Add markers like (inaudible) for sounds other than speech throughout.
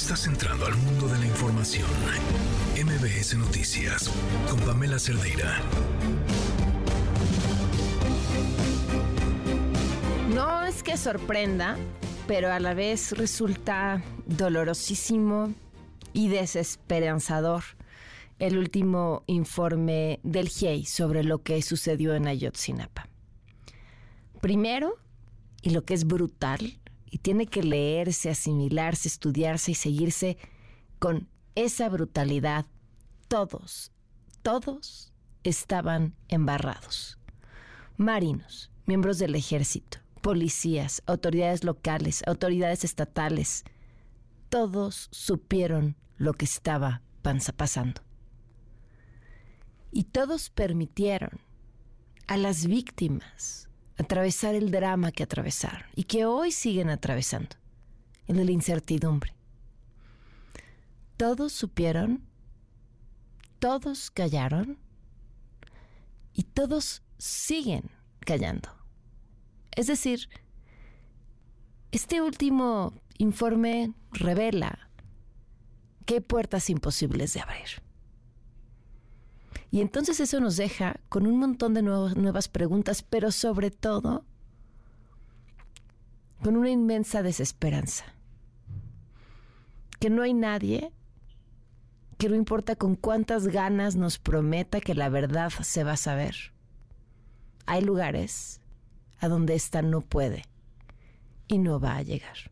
Estás entrando al mundo de la información. MBS Noticias con Pamela Cerdeira. No es que sorprenda, pero a la vez resulta dolorosísimo y desesperanzador el último informe del GIEI sobre lo que sucedió en Ayotzinapa. Primero, y lo que es brutal, y tiene que leerse, asimilarse, estudiarse y seguirse con esa brutalidad. Todos, todos estaban embarrados. Marinos, miembros del ejército, policías, autoridades locales, autoridades estatales, todos supieron lo que estaba pasando. Y todos permitieron a las víctimas atravesar el drama que atravesaron y que hoy siguen atravesando, el de la incertidumbre. Todos supieron, todos callaron y todos siguen callando. Es decir, este último informe revela hay puertas imposibles de abrir. Y entonces eso nos deja con un montón de nuevas preguntas, pero sobre todo con una inmensa desesperanza. Que no hay nadie que no importa con cuántas ganas nos prometa que la verdad se va a saber. Hay lugares a donde ésta no puede y no va a llegar.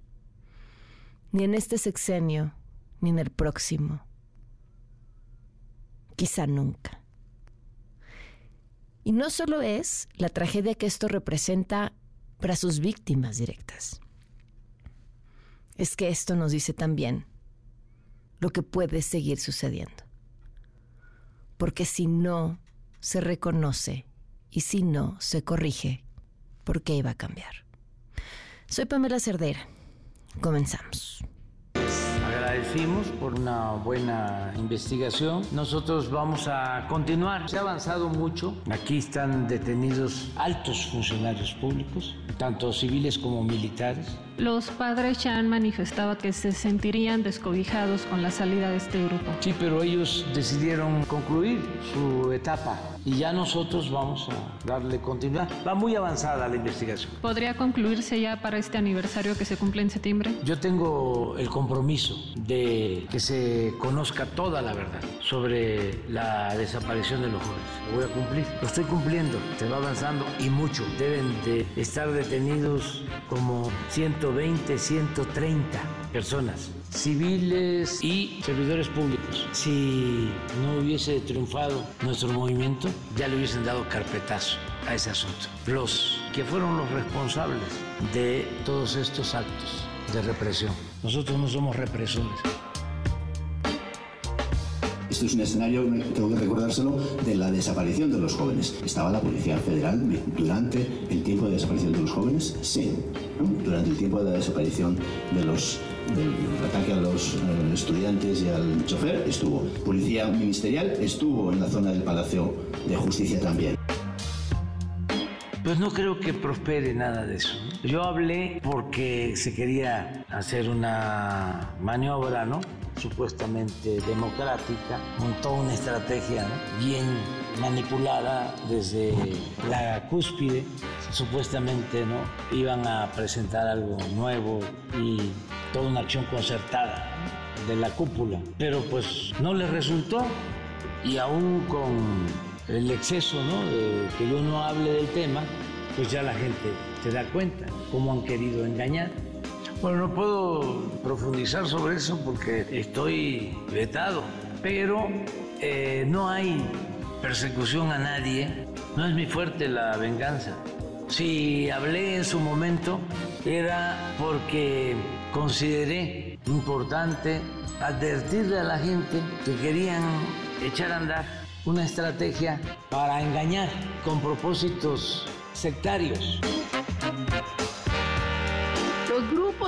Ni en este sexenio, ni en el próximo. Quizá nunca. Y no solo es la tragedia que esto representa para sus víctimas directas, es que esto nos dice también lo que puede seguir sucediendo. Porque si no se reconoce y si no se corrige, ¿por qué iba a cambiar? Soy Pamela Cerdera. Comenzamos por una buena investigación. Nosotros vamos a continuar. Se ha avanzado mucho. Aquí están detenidos altos funcionarios públicos, tanto civiles como militares. Los padres ya han manifestado que se sentirían descobijados con la salida de este grupo. Sí, pero ellos decidieron concluir su etapa y ya nosotros vamos a darle continuidad. Va muy avanzada la investigación. ¿Podría concluirse ya para este aniversario que se cumple en septiembre? Yo tengo el compromiso de que se conozca toda la verdad sobre la desaparición de los jóvenes. Lo voy a cumplir, lo estoy cumpliendo, se va avanzando y mucho. Deben de estar detenidos como 120, 130 personas, civiles y servidores públicos. Si no hubiese triunfado nuestro movimiento, ya le hubiesen dado carpetazo a ese asunto. Los que fueron los responsables de todos estos actos de represión. Nosotros no somos represores. Esto es un escenario, tengo que recordárselo, de la desaparición de los jóvenes. ¿Estaba la Policía Federal durante el tiempo de desaparición de los jóvenes? Sí. Durante el tiempo de la desaparición de los del ataque a los eh, estudiantes y al chofer estuvo. Policía Ministerial estuvo en la zona del Palacio de Justicia también. Pues no creo que prospere nada de eso. Yo hablé porque se quería hacer una maniobra, ¿no? Supuestamente democrática, montó una estrategia bien manipulada desde la cúspide. Supuestamente, ¿no? Iban a presentar algo nuevo y toda una acción concertada de la cúpula, pero pues no les resultó y aún con el exceso, ¿no? De que yo no hable del tema, pues ya la gente se da cuenta cómo han querido engañar. Bueno, no puedo profundizar sobre eso porque estoy vetado, pero eh, no hay persecución a nadie, no es mi fuerte la venganza. Si hablé en su momento era porque consideré importante advertirle a la gente que querían echar a andar una estrategia para engañar con propósitos sectarios.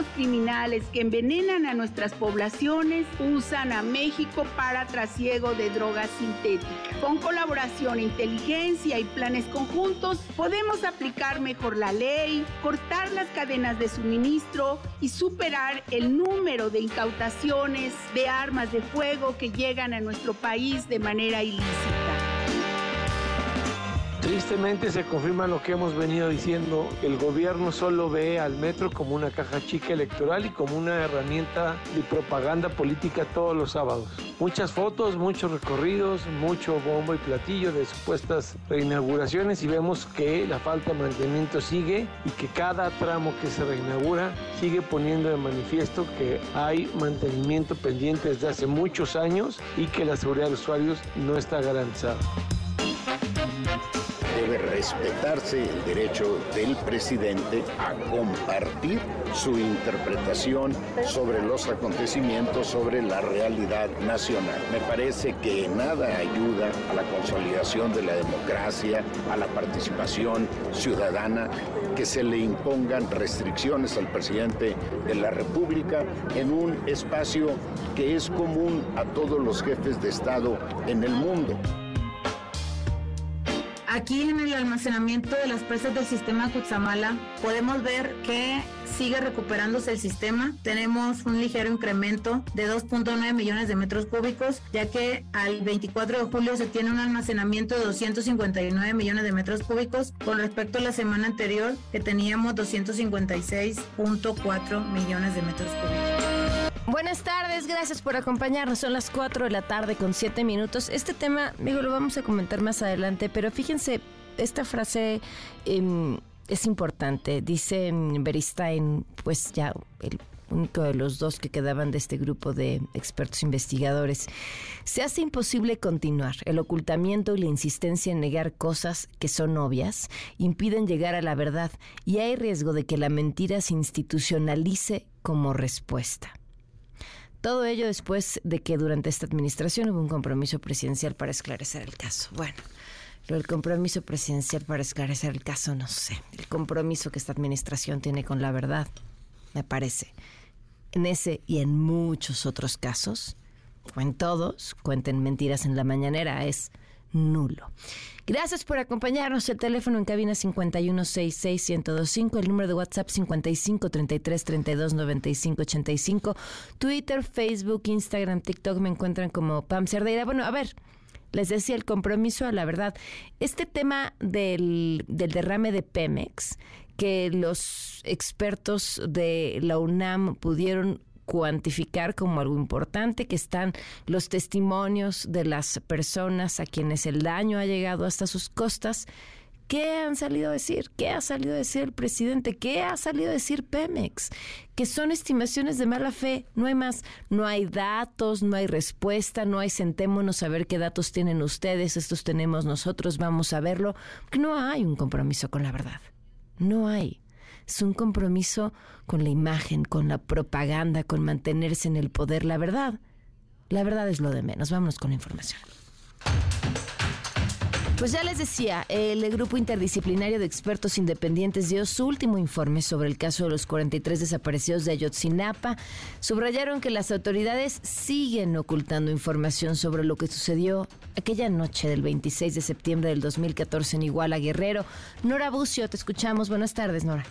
Grupos criminales que envenenan a nuestras poblaciones usan a México para trasiego de drogas sintéticas. Con colaboración, inteligencia y planes conjuntos, podemos aplicar mejor la ley, cortar las cadenas de suministro y superar el número de incautaciones de armas de fuego que llegan a nuestro país de manera ilícita. Tristemente se confirma lo que hemos venido diciendo, el gobierno solo ve al metro como una caja chica electoral y como una herramienta de propaganda política todos los sábados. Muchas fotos, muchos recorridos, mucho bombo y platillo de supuestas reinauguraciones y vemos que la falta de mantenimiento sigue y que cada tramo que se reinaugura sigue poniendo de manifiesto que hay mantenimiento pendiente desde hace muchos años y que la seguridad de los usuarios no está garantizada debe respetarse el derecho del presidente a compartir su interpretación sobre los acontecimientos, sobre la realidad nacional. Me parece que nada ayuda a la consolidación de la democracia, a la participación ciudadana, que se le impongan restricciones al presidente de la República en un espacio que es común a todos los jefes de Estado en el mundo. Aquí en el almacenamiento de las presas del sistema Cutzamala podemos ver que sigue recuperándose el sistema. Tenemos un ligero incremento de 2.9 millones de metros cúbicos, ya que al 24 de julio se tiene un almacenamiento de 259 millones de metros cúbicos con respecto a la semana anterior que teníamos 256.4 millones de metros cúbicos. Buenas tardes, gracias por acompañarnos. Son las 4 de la tarde con 7 minutos. Este tema, digo, lo vamos a comentar más adelante, pero fíjense, esta frase em, es importante. Dice Beristain, pues ya el único de los dos que quedaban de este grupo de expertos investigadores. Se hace imposible continuar. El ocultamiento y la insistencia en negar cosas que son obvias impiden llegar a la verdad y hay riesgo de que la mentira se institucionalice como respuesta. Todo ello después de que durante esta administración hubo un compromiso presidencial para esclarecer el caso. Bueno, lo del compromiso presidencial para esclarecer el caso, no sé. El compromiso que esta administración tiene con la verdad, me parece. En ese y en muchos otros casos, o en todos, cuenten mentiras en la mañanera, es nulo. Gracias por acompañarnos. El teléfono en cabina 5166125, el número de WhatsApp 5533329585, Twitter, Facebook, Instagram, TikTok me encuentran como Pam Cerdeira. Bueno, a ver, les decía el compromiso a la verdad. Este tema del, del derrame de Pemex, que los expertos de la UNAM pudieron cuantificar como algo importante, que están los testimonios de las personas a quienes el daño ha llegado hasta sus costas. ¿Qué han salido a decir? ¿Qué ha salido a decir el presidente? ¿Qué ha salido a decir Pemex? Que son estimaciones de mala fe, no hay más, no hay datos, no hay respuesta, no hay sentémonos a ver qué datos tienen ustedes, estos tenemos nosotros, vamos a verlo, no hay un compromiso con la verdad, no hay. Es un compromiso con la imagen, con la propaganda, con mantenerse en el poder. La verdad, la verdad es lo de menos. Vámonos con la información. Pues ya les decía, el grupo interdisciplinario de expertos independientes dio su último informe sobre el caso de los 43 desaparecidos de Ayotzinapa. Subrayaron que las autoridades siguen ocultando información sobre lo que sucedió aquella noche del 26 de septiembre del 2014 en Iguala Guerrero. Nora Bucio, te escuchamos. Buenas tardes, Nora.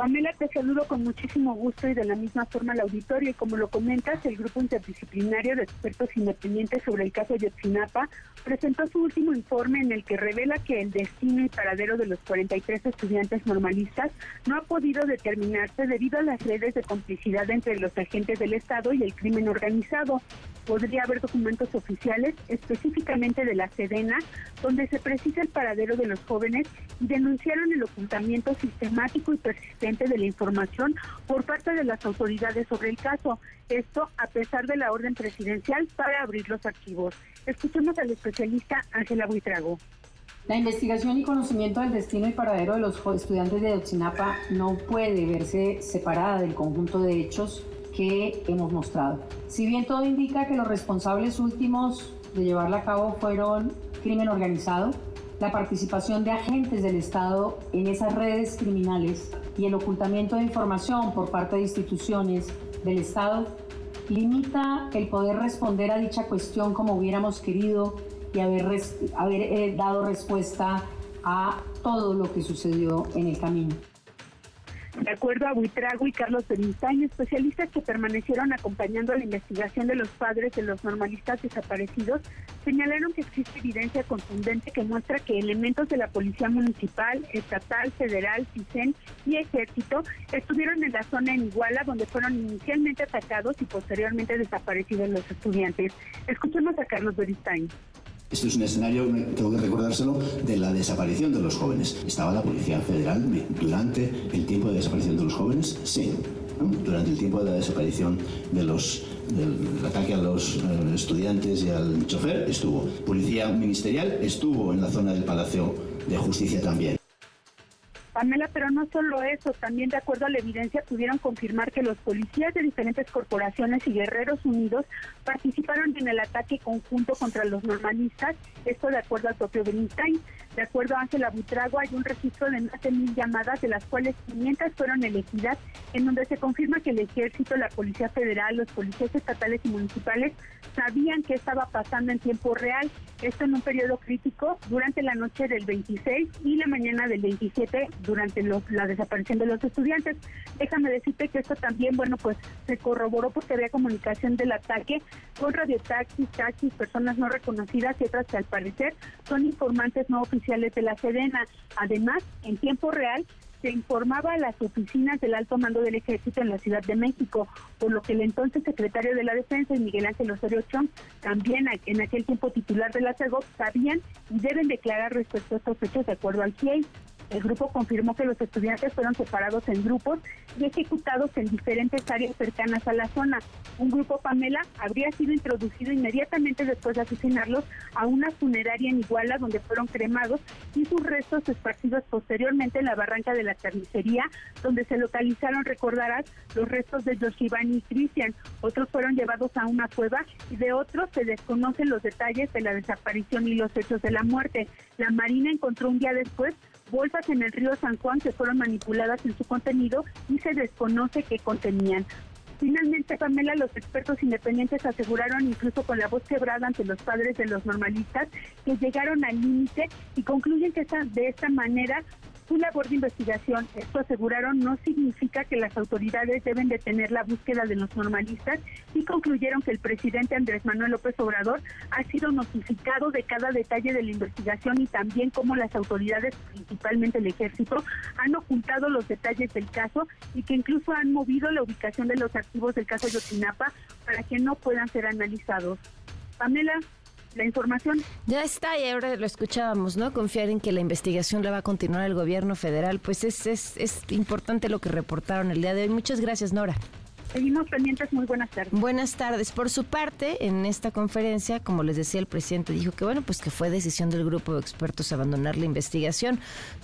Pamela, te saludo con muchísimo gusto y de la misma forma al auditorio. Y como lo comentas, el Grupo Interdisciplinario de Expertos Independientes sobre el caso Yotzinapa presentó su último informe en el que revela que el destino y paradero de los 43 estudiantes normalistas no ha podido determinarse debido a las redes de complicidad entre los agentes del Estado y el crimen organizado. Podría haber documentos oficiales, específicamente de la Sedena, donde se precisa el paradero de los jóvenes y denunciaron el ocultamiento sistemático y persistente de la información por parte de las autoridades sobre el caso. Esto a pesar de la orden presidencial para abrir los archivos. Escuchemos al especialista Ángela Buitrago. La investigación y conocimiento del destino y paradero de los estudiantes de Otsinapa no puede verse separada del conjunto de hechos que hemos mostrado. Si bien todo indica que los responsables últimos de llevarla a cabo fueron crimen organizado, la participación de agentes del Estado en esas redes criminales y el ocultamiento de información por parte de instituciones del Estado limita el poder responder a dicha cuestión como hubiéramos querido y haber, haber eh, dado respuesta a todo lo que sucedió en el camino. De acuerdo a Buitrago y Carlos Bernstein, especialistas que permanecieron acompañando la investigación de los padres de los normalistas desaparecidos, señalaron que existe evidencia contundente que muestra que elementos de la Policía Municipal, Estatal, Federal, CISEN y Ejército estuvieron en la zona en Iguala donde fueron inicialmente atacados y posteriormente desaparecidos los estudiantes. Escuchemos a Carlos Beristain. Esto es un escenario, tengo que recordárselo, de la desaparición de los jóvenes. ¿Estaba la Policía Federal durante el tiempo de desaparición de los jóvenes? Sí. Durante el tiempo de la desaparición de los del ataque a los eh, estudiantes y al chofer estuvo. Policía Ministerial estuvo en la zona del Palacio de Justicia también. Pamela, pero no solo eso, también de acuerdo a la evidencia pudieron confirmar que los policías de diferentes corporaciones y guerreros unidos participaron en el ataque conjunto contra los normalistas, esto de acuerdo al propio Benstein. De acuerdo a Ángela Butrago, hay un registro de más de mil llamadas, de las cuales 500 fueron elegidas, en donde se confirma que el ejército, la Policía Federal, los policías estatales y municipales sabían qué estaba pasando en tiempo real, esto en un periodo crítico durante la noche del 26 y la mañana del 27 durante la desaparición de los estudiantes. Déjame decirte que esto también, bueno, pues se corroboró porque había comunicación del ataque con radiotaxis, taxis, personas no reconocidas y otras que al parecer son informantes no oficiales de la Sedena. Además, en tiempo real, se informaba a las oficinas del alto mando del ejército en la Ciudad de México, por lo que el entonces secretario de la Defensa, Miguel Ángel Osorio Chong, también en aquel tiempo titular de la CEGOP, sabían y deben declarar respecto a estos hechos de acuerdo al CIEI. El grupo confirmó que los estudiantes fueron separados en grupos y ejecutados en diferentes áreas cercanas a la zona. Un grupo Pamela habría sido introducido inmediatamente después de asesinarlos a una funeraria en Iguala donde fueron cremados y sus restos esparcidos posteriormente en la barranca de la carnicería donde se localizaron, recordarás, los restos de Yoshibani y Cristian. Otros fueron llevados a una cueva y de otros se desconocen los detalles de la desaparición y los hechos de la muerte. La Marina encontró un día después bolsas en el río San Juan que fueron manipuladas en su contenido y se desconoce qué contenían. Finalmente, Pamela, los expertos independientes aseguraron, incluso con la voz quebrada ante los padres de los normalistas, que llegaron al límite y concluyen que de esta manera su labor de investigación, esto aseguraron, no significa que las autoridades deben detener la búsqueda de los normalistas y concluyeron que el presidente Andrés Manuel López Obrador ha sido notificado de cada detalle de la investigación y también cómo las autoridades, principalmente el ejército, han ocultado los detalles del caso y que incluso han movido la ubicación de los archivos del caso Yotinapa para que no puedan ser analizados. Pamela, la información. Ya está, y ahora lo escuchábamos, ¿no? Confiar en que la investigación la va a continuar el gobierno federal. Pues es, es, es importante lo que reportaron el día de hoy. Muchas gracias, Nora. Seguimos pendientes, muy buenas tardes. Buenas tardes. Por su parte, en esta conferencia, como les decía el presidente, dijo que bueno, pues que fue decisión del grupo de expertos abandonar la investigación.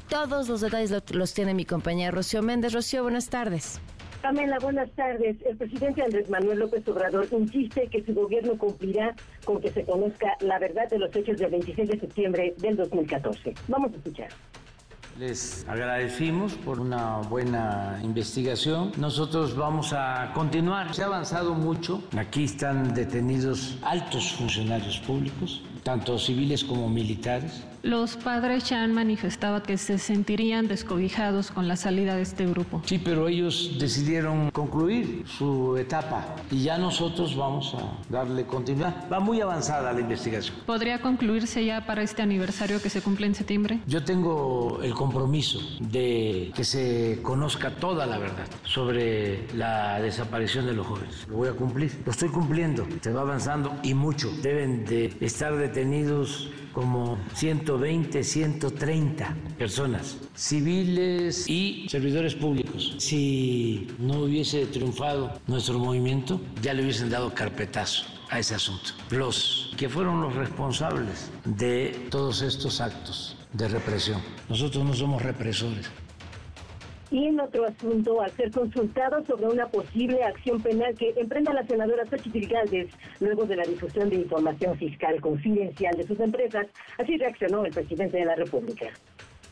Todos los detalles los tiene mi compañera Rocío Méndez. Rocío, buenas tardes. Pamela, buenas tardes. El presidente Andrés Manuel López Obrador insiste que su gobierno cumplirá con que se conozca la verdad de los hechos del 26 de septiembre del 2014. Vamos a escuchar. Les agradecimos por una buena investigación. Nosotros vamos a continuar. Se ha avanzado mucho. Aquí están detenidos altos funcionarios públicos, tanto civiles como militares. Los padres ya han manifestado que se sentirían descobijados con la salida de este grupo. Sí, pero ellos decidieron concluir su etapa y ya nosotros vamos a darle continuidad. Va muy avanzada la investigación. ¿Podría concluirse ya para este aniversario que se cumple en septiembre? Yo tengo el compromiso de que se conozca toda la verdad sobre la desaparición de los jóvenes. Lo voy a cumplir. Lo estoy cumpliendo. Se va avanzando y mucho. Deben de estar detenidos como 120, 130 personas, civiles y servidores públicos. Si no hubiese triunfado nuestro movimiento, ya le hubiesen dado carpetazo a ese asunto. Los que fueron los responsables de todos estos actos de represión. Nosotros no somos represores. Y en otro asunto, al ser consultado sobre una posible acción penal que emprenda la senadora Xochitl Galvez luego de la difusión de información fiscal confidencial de sus empresas, así reaccionó el presidente de la República.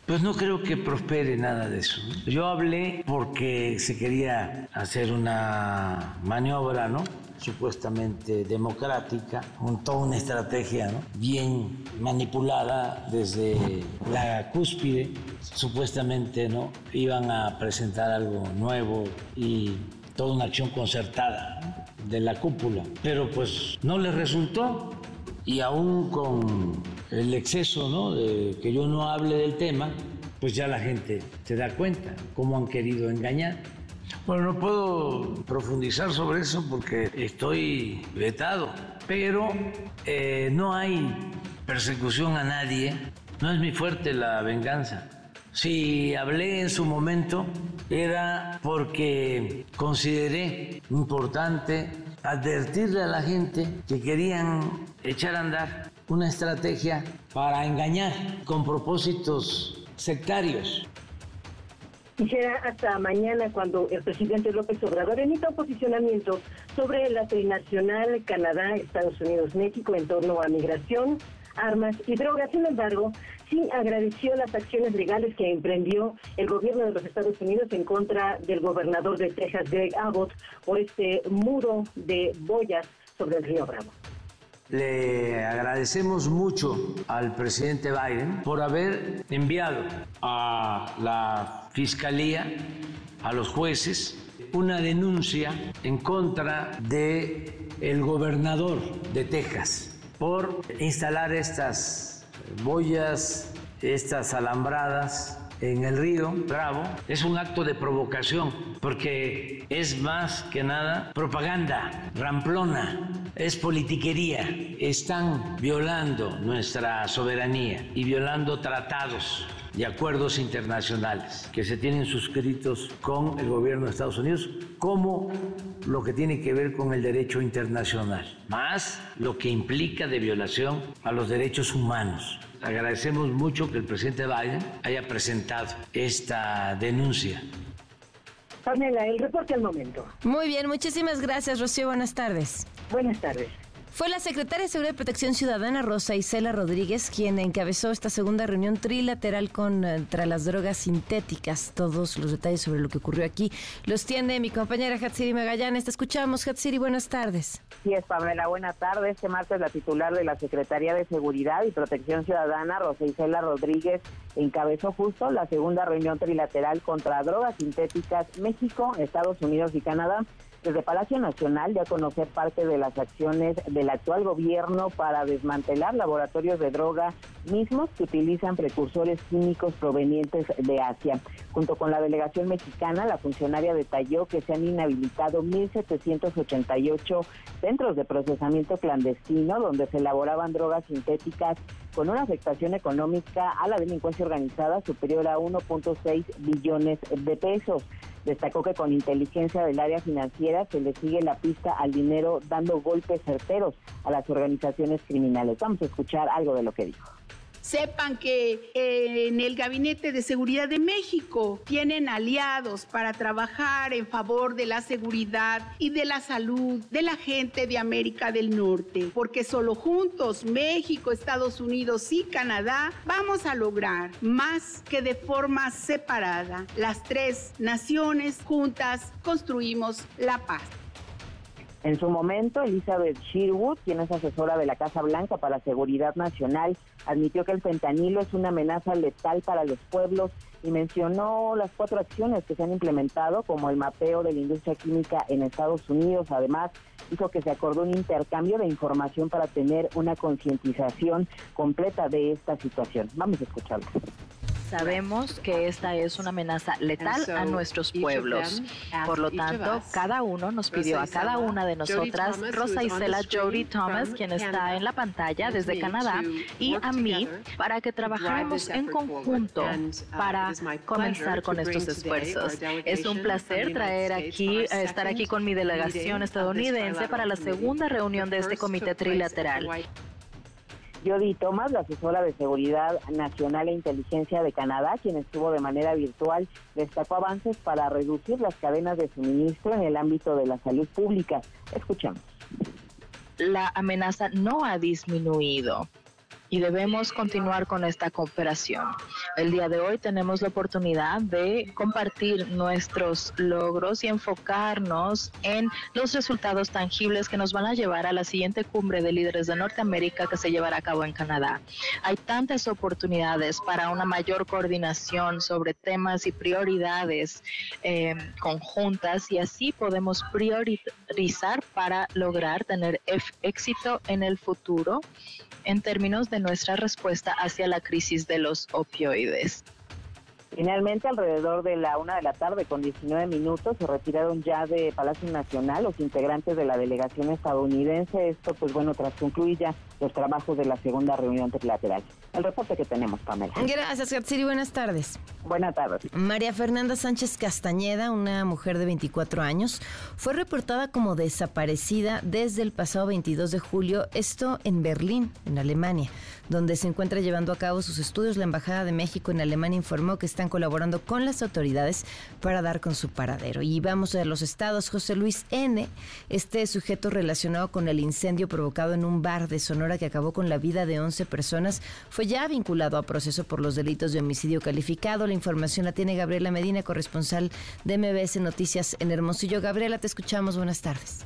Pues no creo que prospere nada de eso. Yo hablé porque se quería hacer una maniobra, ¿no? Supuestamente democrática, con toda una estrategia bien manipulada desde la cúspide, supuestamente no iban a presentar algo nuevo y toda una acción concertada de la cúpula, pero pues no les resultó y aún con el exceso ¿no? de que yo no hable del tema, pues ya la gente se da cuenta cómo han querido engañar. Bueno, no puedo profundizar sobre eso porque estoy vetado, pero eh, no hay persecución a nadie, no es mi fuerte la venganza. Si hablé en su momento era porque consideré importante advertirle a la gente que querían echar a andar una estrategia para engañar con propósitos sectarios. Y será hasta mañana cuando el presidente López Obrador emita un posicionamiento sobre la trinacional Canadá, Estados Unidos, México en torno a migración, armas y drogas. Sin embargo, sí agradeció las acciones legales que emprendió el gobierno de los Estados Unidos en contra del gobernador de Texas, Greg Abbott, por este muro de boyas sobre el río Bravo. Le agradecemos mucho al presidente Biden por haber enviado a la Fiscalía, a los jueces, una denuncia en contra de el gobernador de Texas por instalar estas boyas, estas alambradas en el río Bravo es un acto de provocación porque es más que nada propaganda ramplona, es politiquería. Están violando nuestra soberanía y violando tratados y acuerdos internacionales que se tienen suscritos con el gobierno de Estados Unidos, como lo que tiene que ver con el derecho internacional, más lo que implica de violación a los derechos humanos. Agradecemos mucho que el presidente Biden haya presentado esta denuncia. Pamela, el reporte al momento. Muy bien, muchísimas gracias, Rocío. Buenas tardes. Buenas tardes. Fue la secretaria de Seguridad y Protección Ciudadana, Rosa Isela Rodríguez, quien encabezó esta segunda reunión trilateral contra las drogas sintéticas. Todos los detalles sobre lo que ocurrió aquí los tiene mi compañera Hatsiri Magallanes. Te escuchamos, Hatsiri. Buenas tardes. Sí, es Pamela. Buenas tardes. Este martes la titular de la Secretaría de Seguridad y Protección Ciudadana, Rosa Isela Rodríguez, encabezó justo la segunda reunión trilateral contra drogas sintéticas México, Estados Unidos y Canadá desde Palacio Nacional ya conocer parte de las acciones del actual gobierno para desmantelar laboratorios de droga mismos que utilizan precursores químicos provenientes de Asia. Junto con la delegación mexicana, la funcionaria detalló que se han inhabilitado 1.788 centros de procesamiento clandestino donde se elaboraban drogas sintéticas con una afectación económica a la delincuencia organizada superior a 1.6 billones de pesos. Destacó que con inteligencia del área financiera se le sigue la pista al dinero dando golpes certeros a las organizaciones criminales. Vamos a escuchar algo de lo que dijo. Sepan que eh, en el Gabinete de Seguridad de México tienen aliados para trabajar en favor de la seguridad y de la salud de la gente de América del Norte, porque solo juntos, México, Estados Unidos y Canadá, vamos a lograr más que de forma separada. Las tres naciones juntas construimos la paz. En su momento, Elizabeth Sherwood, quien es asesora de la Casa Blanca para Seguridad Nacional, admitió que el fentanilo es una amenaza letal para los pueblos y mencionó las cuatro acciones que se han implementado, como el mapeo de la industria química en Estados Unidos. Además, dijo que se acordó un intercambio de información para tener una concientización completa de esta situación. Vamos a escucharlo. Sabemos que esta es una amenaza letal a nuestros pueblos. Por lo tanto, cada uno nos pidió a cada una de nosotras, Rosa Isela Jody Thomas, quien está en la pantalla desde Canadá, y a mí, para que trabajáramos en conjunto uh, para comenzar con estos esfuerzos. Es un placer traer aquí, estar aquí con mi delegación estadounidense para la segunda reunión de este comité trilateral. Jody Thomas, la asesora de Seguridad Nacional e Inteligencia de Canadá, quien estuvo de manera virtual, destacó avances para reducir las cadenas de suministro en el ámbito de la salud pública. Escuchamos. La amenaza no ha disminuido y debemos continuar con esta cooperación. El día de hoy tenemos la oportunidad de compartir nuestros logros y enfocarnos en los resultados tangibles que nos van a llevar a la siguiente cumbre de líderes de Norteamérica que se llevará a cabo en Canadá. Hay tantas oportunidades para una mayor coordinación sobre temas y prioridades eh, conjuntas y así podemos priorizar para lograr tener éxito en el futuro en términos de nuestra respuesta hacia la crisis de los opioides. Finalmente, alrededor de la una de la tarde, con 19 minutos, se retiraron ya de Palacio Nacional los integrantes de la delegación estadounidense. Esto, pues bueno, tras concluir ya los trabajos de la segunda reunión trilateral. El reporte que tenemos, Pamela. Gracias, Gatsiri. Buenas tardes. Buenas tardes. María Fernanda Sánchez Castañeda, una mujer de 24 años, fue reportada como desaparecida desde el pasado 22 de julio, esto en Berlín, en Alemania donde se encuentra llevando a cabo sus estudios. La Embajada de México en Alemania informó que están colaborando con las autoridades para dar con su paradero. Y vamos a los estados. José Luis N., este sujeto relacionado con el incendio provocado en un bar de Sonora que acabó con la vida de 11 personas, fue ya vinculado a proceso por los delitos de homicidio calificado. La información la tiene Gabriela Medina, corresponsal de MBS Noticias en Hermosillo. Gabriela, te escuchamos. Buenas tardes.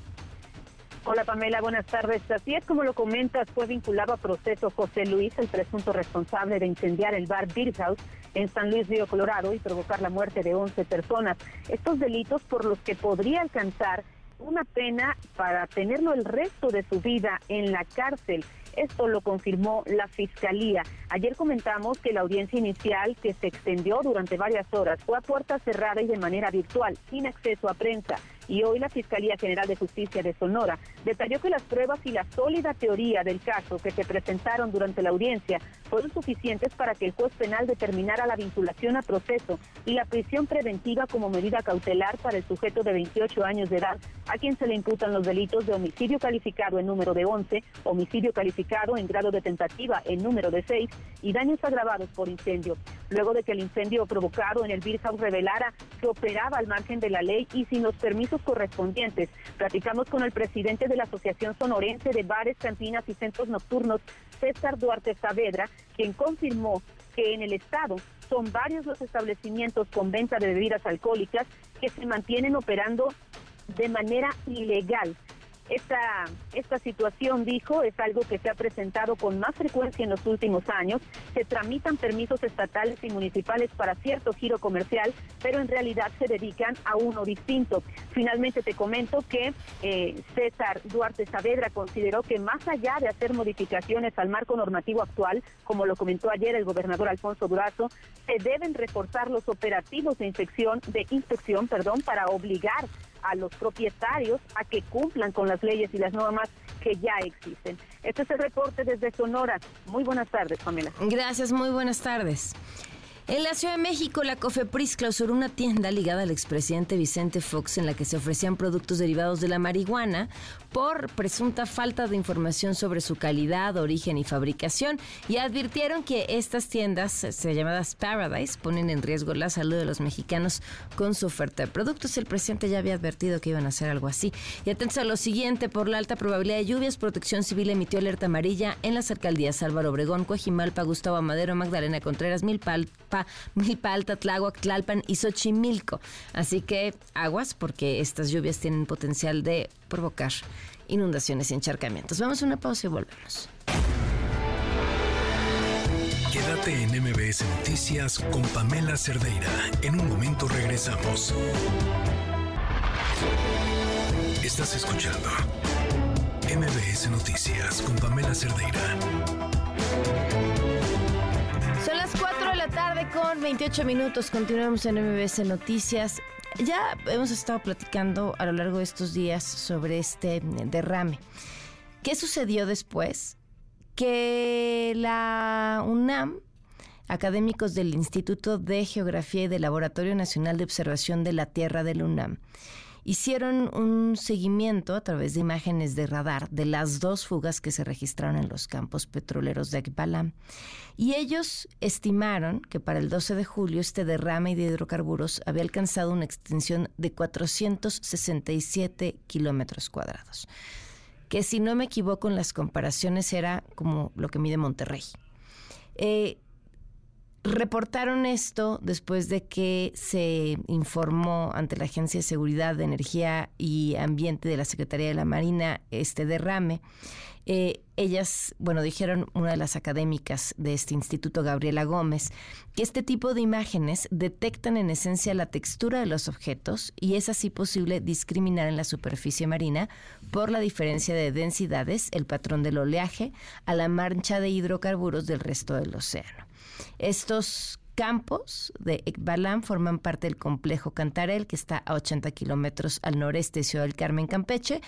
Hola Pamela, buenas tardes. Así es como lo comentas, fue vinculado a proceso José Luis, el presunto responsable de incendiar el bar Beer House en San Luis Río Colorado y provocar la muerte de 11 personas. Estos delitos por los que podría alcanzar una pena para tenerlo el resto de su vida en la cárcel. Esto lo confirmó la Fiscalía. Ayer comentamos que la audiencia inicial, que se extendió durante varias horas, fue a puerta cerrada y de manera virtual, sin acceso a prensa y hoy la Fiscalía General de Justicia de Sonora detalló que las pruebas y la sólida teoría del caso que se presentaron durante la audiencia fueron suficientes para que el juez penal determinara la vinculación a proceso y la prisión preventiva como medida cautelar para el sujeto de 28 años de edad, a quien se le imputan los delitos de homicidio calificado en número de 11, homicidio calificado en grado de tentativa en número de 6 y daños agravados por incendio. Luego de que el incendio provocado en el Beer House revelara que operaba al margen de la ley y sin los permisos correspondientes. Platicamos con el presidente de la Asociación Sonorense de Bares, Cantinas y Centros Nocturnos, César Duarte Saavedra, quien confirmó que en el estado son varios los establecimientos con venta de bebidas alcohólicas que se mantienen operando de manera ilegal. Esta, esta situación, dijo, es algo que se ha presentado con más frecuencia en los últimos años. Se tramitan permisos estatales y municipales para cierto giro comercial, pero en realidad se dedican a uno distinto. Finalmente te comento que eh, César Duarte Saavedra consideró que más allá de hacer modificaciones al marco normativo actual, como lo comentó ayer el gobernador Alfonso Durazo, se deben reforzar los operativos de inspección, de inspección, perdón, para obligar a los propietarios a que cumplan con las leyes y las normas que ya existen. Este es el reporte desde Sonora. Muy buenas tardes, Pamela. Gracias, muy buenas tardes. En la Ciudad de México, la COFEPRIS clausuró una tienda ligada al expresidente Vicente Fox en la que se ofrecían productos derivados de la marihuana por presunta falta de información sobre su calidad, origen y fabricación y advirtieron que estas tiendas, llamadas Paradise, ponen en riesgo la salud de los mexicanos con su oferta de productos. El presidente ya había advertido que iban a hacer algo así. Y atentos a lo siguiente, por la alta probabilidad de lluvias, Protección Civil emitió alerta amarilla en las alcaldías Álvaro Obregón, Coajimalpa, Gustavo Amadero, Magdalena Contreras, Milpalpa, Milpa, Alta, Tláhuac, Tlalpan y Xochimilco. Así que aguas porque estas lluvias tienen potencial de provocar inundaciones y encharcamientos. Vamos a una pausa y volvemos. Quédate en MBS Noticias con Pamela Cerdeira. En un momento regresamos. Estás escuchando MBS Noticias con Pamela Cerdeira. La con 28 minutos. Continuamos en MBS Noticias. Ya hemos estado platicando a lo largo de estos días sobre este derrame. ¿Qué sucedió después? Que la UNAM, académicos del Instituto de Geografía y del Laboratorio Nacional de Observación de la Tierra del UNAM, hicieron un seguimiento a través de imágenes de radar de las dos fugas que se registraron en los campos petroleros de Ekbalam. Y ellos estimaron que para el 12 de julio este derrame de hidrocarburos había alcanzado una extensión de 467 kilómetros cuadrados. Que si no me equivoco en las comparaciones era como lo que mide Monterrey. Eh, reportaron esto después de que se informó ante la Agencia de Seguridad de Energía y Ambiente de la Secretaría de la Marina este derrame. Eh, ellas, bueno, dijeron una de las académicas de este instituto, Gabriela Gómez, que este tipo de imágenes detectan en esencia la textura de los objetos y es así posible discriminar en la superficie marina por la diferencia de densidades, el patrón del oleaje, a la mancha de hidrocarburos del resto del océano. Estos campos de Ekbalam forman parte del complejo Cantarel, que está a 80 kilómetros al noreste de Ciudad del Carmen, Campeche,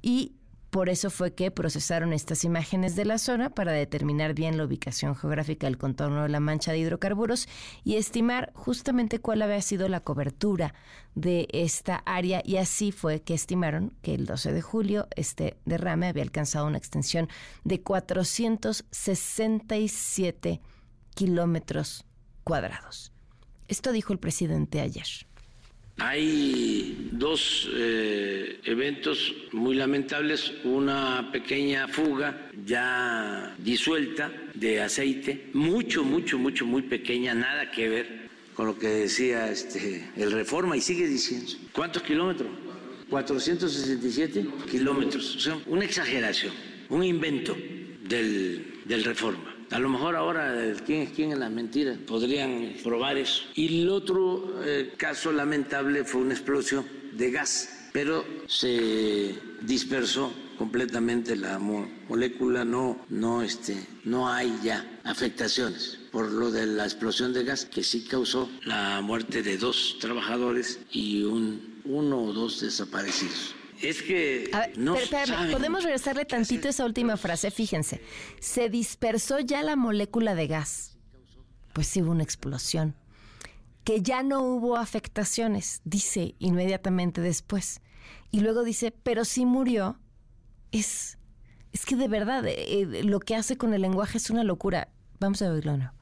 y por eso fue que procesaron estas imágenes de la zona para determinar bien la ubicación geográfica del contorno de la mancha de hidrocarburos y estimar justamente cuál había sido la cobertura de esta área. Y así fue que estimaron que el 12 de julio este derrame había alcanzado una extensión de 467 kilómetros cuadrados. Esto dijo el presidente ayer. Hay dos eh, eventos muy lamentables, una pequeña fuga ya disuelta de aceite, mucho, mucho, mucho, muy pequeña, nada que ver con lo que decía este, el Reforma y sigue diciendo. ¿Cuántos kilómetros? 467 kilómetros, o sea, una exageración, un invento del, del Reforma. A lo mejor ahora quién es quién en las mentiras podrían probar eso. Y el otro eh, caso lamentable fue una explosión de gas, pero se dispersó completamente la molécula, no, no, este, no hay ya afectaciones por lo de la explosión de gas que sí causó la muerte de dos trabajadores y un, uno o dos desaparecidos. Es que no podemos regresarle tantito esa última frase, fíjense. Se dispersó ya la molécula de gas. Pues sí hubo una explosión. Que ya no hubo afectaciones, dice inmediatamente después. Y luego dice, pero sí murió. Es, es que de verdad, eh, eh, lo que hace con el lenguaje es una locura. Vamos a oírlo, ¿no?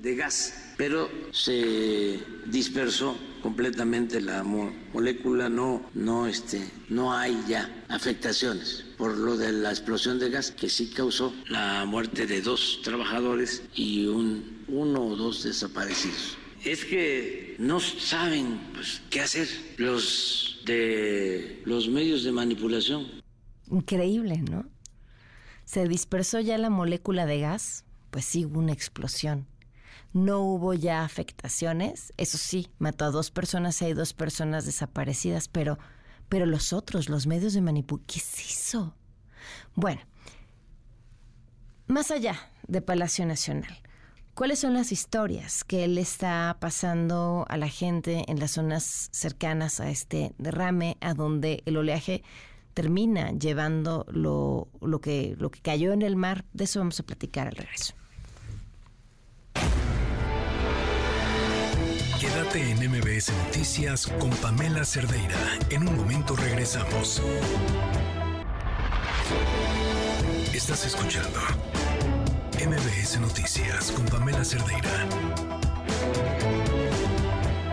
De gas, pero se dispersó completamente la molécula, no, no, este, no hay ya afectaciones por lo de la explosión de gas que sí causó la muerte de dos trabajadores y un, uno o dos desaparecidos. Es que no saben pues, qué hacer los de los medios de manipulación. Increíble, ¿no? Se dispersó ya la molécula de gas, pues sí hubo una explosión no hubo ya afectaciones. Eso sí, mató a dos personas y hay dos personas desaparecidas, pero, pero los otros, los medios de manipulación, ¿qué es eso? Bueno, más allá de Palacio Nacional, ¿cuáles son las historias que él está pasando a la gente en las zonas cercanas a este derrame, a donde el oleaje termina llevando lo, lo, que, lo que cayó en el mar? De eso vamos a platicar al regreso. Quédate en MBS Noticias con Pamela Cerdeira. En un momento regresamos. Estás escuchando MBS Noticias con Pamela Cerdeira.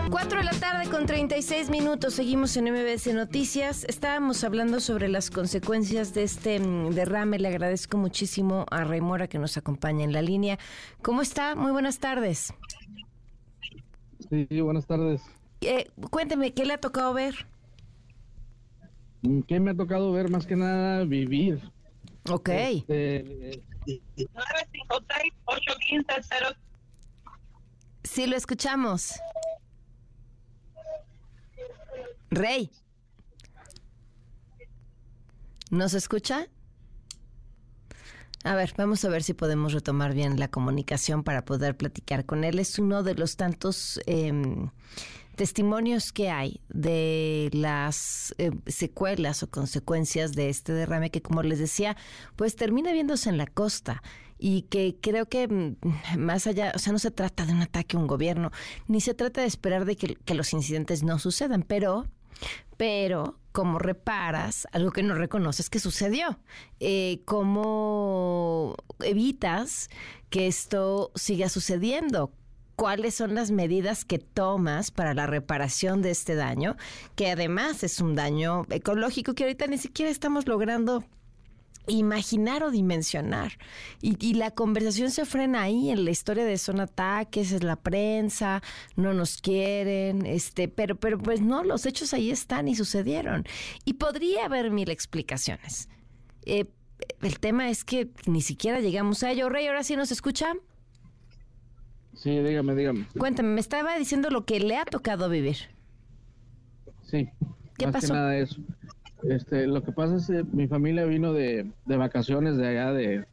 4 de la tarde con 36 minutos, seguimos en MBS Noticias. Estábamos hablando sobre las consecuencias de este mm, derrame. Le agradezco muchísimo a Raimora que nos acompaña en la línea. ¿Cómo está? Muy buenas tardes. Sí, buenas tardes. Eh, cuénteme, ¿qué le ha tocado ver? Mm, ¿Qué me ha tocado ver? Más que nada, vivir. Ok. Este, sí, lo escuchamos. Rey. ¿Nos escucha? A ver, vamos a ver si podemos retomar bien la comunicación para poder platicar con él. Es uno de los tantos em, testimonios que hay de las eh, secuelas o consecuencias de este derrame que, como les decía, pues termina viéndose en la costa y que creo que mm, más allá, o sea, no se trata de un ataque a un gobierno, ni se trata de esperar de que, que los incidentes no sucedan, pero pero cómo reparas algo que no reconoces que sucedió, eh, cómo evitas que esto siga sucediendo, cuáles son las medidas que tomas para la reparación de este daño, que además es un daño ecológico que ahorita ni siquiera estamos logrando imaginar o dimensionar. Y, la conversación se frena ahí en la historia de son ataques, es la prensa, no nos quieren, este, pero, pero pues no, los hechos ahí están y sucedieron. Y podría haber mil explicaciones. Eh, el tema es que ni siquiera llegamos a ello. Rey, ¿ahora sí nos escucha? Sí, dígame, dígame. Cuéntame, me estaba diciendo lo que le ha tocado vivir. Sí. ¿Qué pasó? nada eso. Este, lo que pasa es que mi familia vino de, vacaciones de allá de,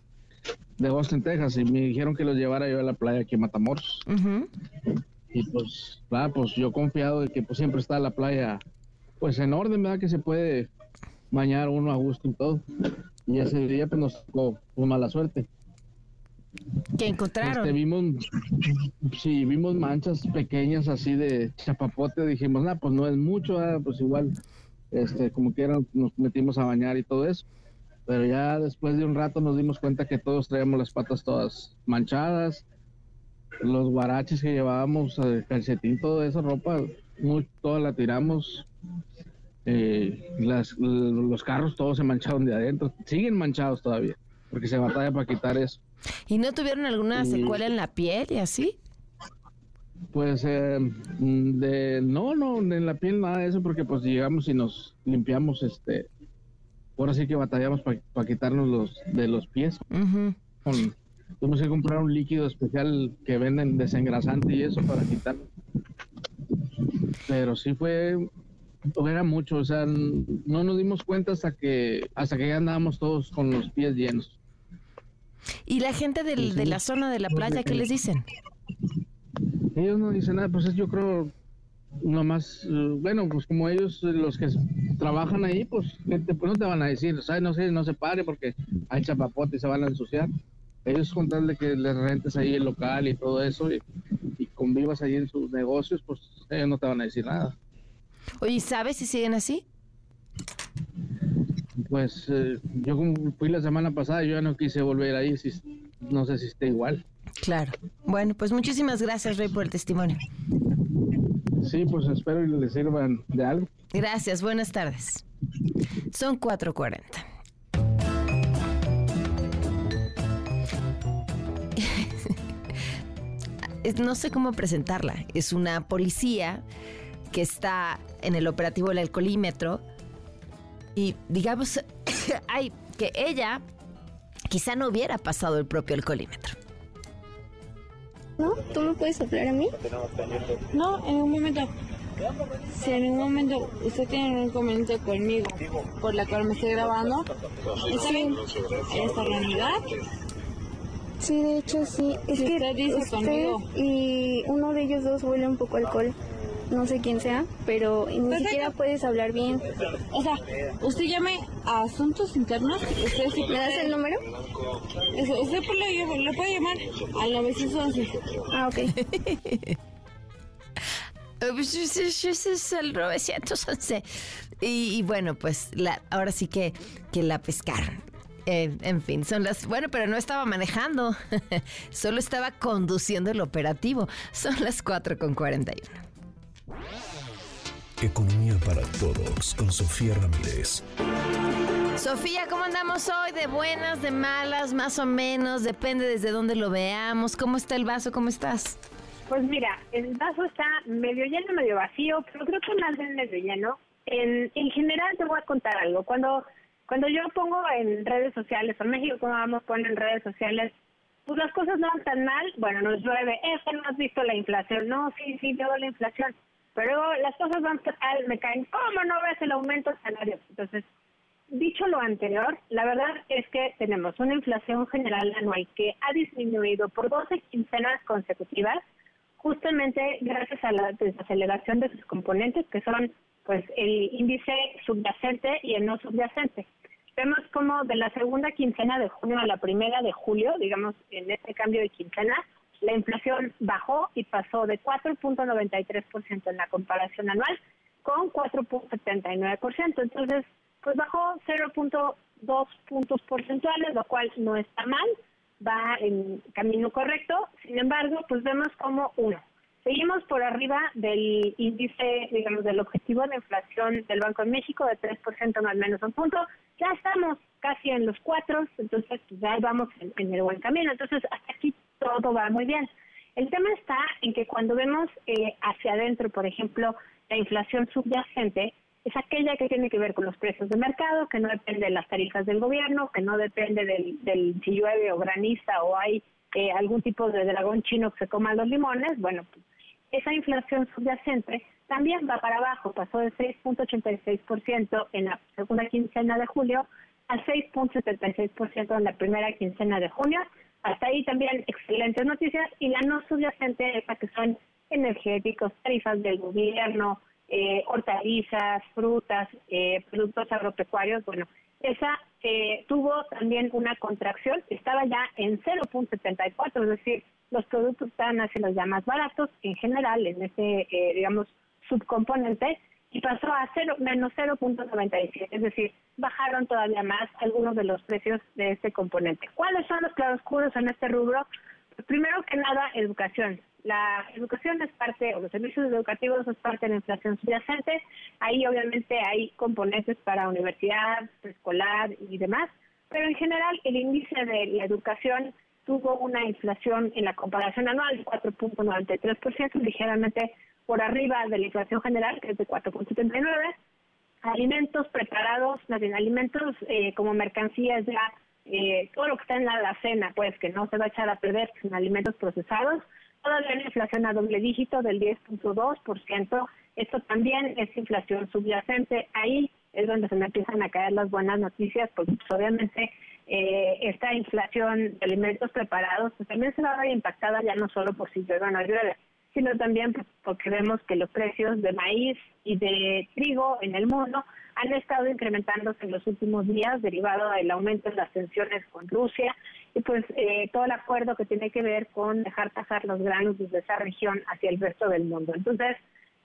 de Austin, Texas, y me dijeron que los llevara yo a la playa aquí en Matamoros. Y pues, va, pues yo confiado de que pues siempre está la playa, pues en orden, ¿verdad? Que se puede bañar uno a gusto y todo. Y ese día pues nos tocó pues, mala suerte. ¿Qué encontraron? Este, vimos, sí, vimos manchas pequeñas así de chapapote. Dijimos, nah, pues no es mucho, pues igual este, como quiera nos metimos a bañar y todo eso. Pero ya después de un rato nos dimos cuenta que todos traíamos las patas todas manchadas, los guaraches que llevábamos, el eh, calcetín, toda esa ropa, muy, toda la tiramos. Eh, los carros todos se mancharon de adentro, siguen manchados todavía, porque se batalla para quitar eso. ¿Y no tuvieron alguna secuela en la piel y así? Pues eh, mm, de no, no, en la piel nada de eso, porque pues llegamos y nos limpiamos, este, ahora sí que batallamos para quitarnos los de los pies. tuvimos que comprar un líquido especial que venden desengrasante y eso para quitar. Pero sí fue, era mucho, o sea, no nos dimos cuenta hasta que, hasta que ya andábamos todos con los pies llenos. ¿Y la gente de la zona de la playa qué les dicen? Ellos no dicen nada, pues yo creo nomás, eh, bueno, pues como ellos, eh, los que trabajan ahí, pues, pues no te van a decir, ¿sabes? No sé, no se pare porque hay chapapote y se van a ensuciar. Ellos contarle que les rentes ahí el local y todo eso y, convivas ahí en sus negocios, pues ellos no te van a decir nada. Oye, ¿sabes si siguen así? Pues eh, yo fui la semana pasada, yo ya no quise volver ahí, si, no sé si esté igual. Claro. Bueno, pues muchísimas gracias, Rey, por el testimonio. Sí, pues espero que les sirvan de algo. Gracias, buenas tardes. Son 4.40. no sé cómo presentarla. Es una policía que está en el operativo del alcoholímetro y digamos, (coughs) ay, que ella quizá no hubiera pasado el propio alcoholímetro. ¿No? ¿Tú me puedes soplar a mí? No, en un momento. Si en un momento usted tiene un inconveniente conmigo por la cual me estoy grabando, ¿está bien? ¿Esta realidad? Sí, de hecho sí. Es que usted dice conmigo. y uno de ellos dos huele un poco alcohol no sé quién sea, pero ni siquiera puedes hablar bien. O sea, usted llame a Asuntos Internos. Usted sí ¿Me das el número? usted le, puede llamar al 911. Ah, ok. (laughs) es el 911. Y, y bueno, pues la, ahora sí que, que la pescaron. Eh, en fin, son las... Bueno, pero no estaba manejando, (laughs) solo estaba conduciendo el operativo. Son las 4 con 41. Economía para todos con Sofía Ramírez. Sofía, ¿cómo andamos hoy? ¿De buenas, de malas, más o menos? Depende desde dónde lo veamos. ¿Cómo está el vaso? ¿Cómo estás? Pues mira, el vaso está medio lleno, medio vacío, pero creo que más bien medio lleno. En, en general te voy a contar algo. Cuando cuando yo pongo en redes sociales, en México como vamos poner en redes sociales, pues las cosas no van tan mal, bueno, nos llueve, es que no has visto la inflación, no, sí, sí, veo la inflación, pero las cosas van fatal, me caen, ¿cómo no ves el aumento de salarios? Entonces, dicho lo anterior, la verdad es que tenemos una inflación general anual que ha disminuido por 12 quincenas consecutivas, justamente gracias a la desaceleración de sus componentes, que son pues el índice subyacente y el no subyacente. Vemos como de la segunda quincena de junio a la primera de julio, digamos, en este cambio de quincena, la inflación bajó y pasó de 4.93% en la comparación anual con 4 4.79%. Entonces, pues bajó 0.2 puntos porcentuales, lo cual no está mal, va en camino correcto. Sin embargo, pues vemos como uno. Seguimos por arriba del índice, digamos, del objetivo de inflación del Banco de México de 3% no al menos un punto. Ya estamos casi en los cuatro, entonces pues, ya vamos en, en el buen camino. Entonces, hasta aquí todo va muy bien. El tema está en que cuando vemos eh, hacia adentro, por ejemplo, la inflación subyacente, es aquella que tiene que ver con los precios de mercado, que no depende de las tarifas del gobierno, que no depende del, del si llueve o graniza o hay eh, algún tipo de dragón chino que se coma los limones. Bueno, esa inflación subyacente también va para abajo, pasó de 6.86% en la segunda quincena de julio a 6.76% en la primera quincena de junio. Hasta ahí también excelentes noticias y la no subyacente, esa que son energéticos, tarifas del gobierno, eh, hortalizas, frutas, eh, productos agropecuarios, bueno, esa eh, tuvo también una contracción, estaba ya en 0.74, es decir, los productos están hacia los ya más baratos en general en ese, digamos, subcomponente y pasó a cero, menos 0.97, es decir, bajaron todavía más algunos de los precios de este componente. ¿Cuáles son los claroscuros en este rubro? Pues primero que nada, educación. La educación es parte, o los servicios educativos es parte de la inflación subyacente. Ahí obviamente hay componentes para universidad, preescolar y demás, pero en general el índice de la educación tuvo una inflación en la comparación anual de 4.93%, ligeramente por arriba de la inflación general, que es de 4.79. Alimentos preparados, alimentos eh, como mercancías ya, eh, todo lo que está en la alacena, pues que no se va a echar a perder, son alimentos procesados. Todavía una inflación a doble dígito del 10.2%. Esto también es inflación subyacente. Ahí es donde se me empiezan a caer las buenas noticias, porque pues, obviamente eh, esta inflación de alimentos preparados pues, también se va a ver impactada ya no solo por si llueve o no sino también pues, porque vemos que los precios de maíz y de trigo en el mundo han estado incrementándose en los últimos días derivado del aumento de las tensiones con Rusia y pues eh, todo el acuerdo que tiene que ver con dejar pasar los granos desde esa región hacia el resto del mundo. Entonces,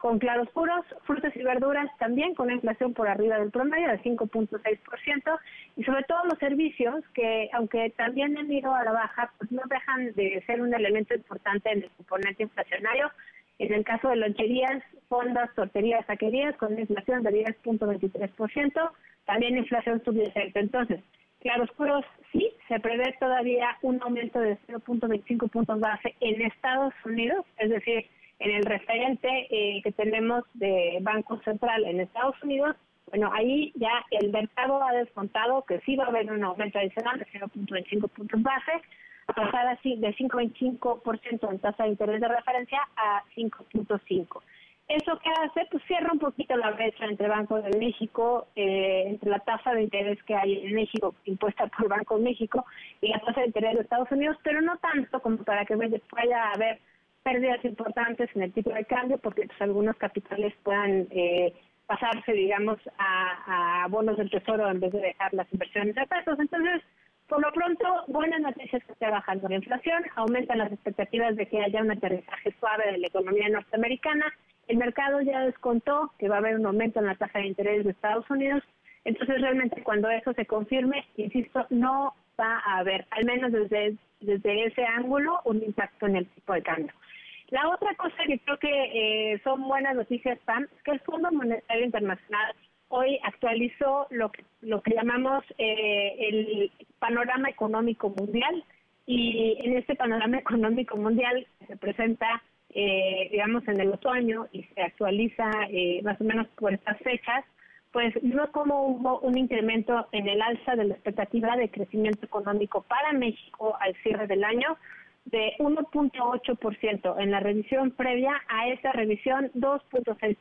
con claroscuros, frutas y verduras también con una inflación por arriba del promedio de 5.6% y sobre todo los servicios que aunque también han ido a la baja, pues no dejan de ser un elemento importante en el componente inflacionario. En el caso de loncherías, fondas, torterías, saquerías con una inflación de 10.23%, también inflación subyacente. Entonces, claroscuros sí, se prevé todavía un aumento de 0.25 puntos base en Estados Unidos, es decir, en el referente eh, que tenemos de Banco Central en Estados Unidos, bueno, ahí ya el mercado ha descontado que sí va a haber un aumento adicional de 0.25 puntos base, a pasar así de 5.25% en tasa de interés de referencia a 5.5%. ¿Eso qué hace? Pues cierra un poquito la brecha entre Banco de México, eh, entre la tasa de interés que hay en México, impuesta por Banco de México, y la tasa de interés de Estados Unidos, pero no tanto como para que vaya a haber pérdidas importantes en el tipo de cambio porque pues, algunos capitales puedan eh, pasarse, digamos, a, bonos del tesoro en vez de dejar las inversiones de pesos. Entonces, por lo pronto, buenas noticias que está bajando la inflación, aumentan las expectativas de que haya un aterrizaje suave de la economía norteamericana. El mercado ya descontó que va a haber un aumento en la tasa de interés de Estados Unidos. Entonces, realmente, cuando eso se confirme, insisto, no va a haber, al menos desde, desde ese ángulo, un impacto en el tipo de cambio. La otra cosa que creo que eh, son buenas noticias, Pam, es que el Fondo Monetario Internacional hoy actualizó lo que, lo que llamamos eh, el panorama económico mundial. Y en este panorama (laughs) económico mundial se presenta, eh, digamos, en el otoño y se actualiza más o menos por estas fechas, pues no como hubo un incremento en el alza de la expectativa de crecimiento económico para México al cierre del año, de 1.8%. En la revisión previa a esta revisión, 2.6%.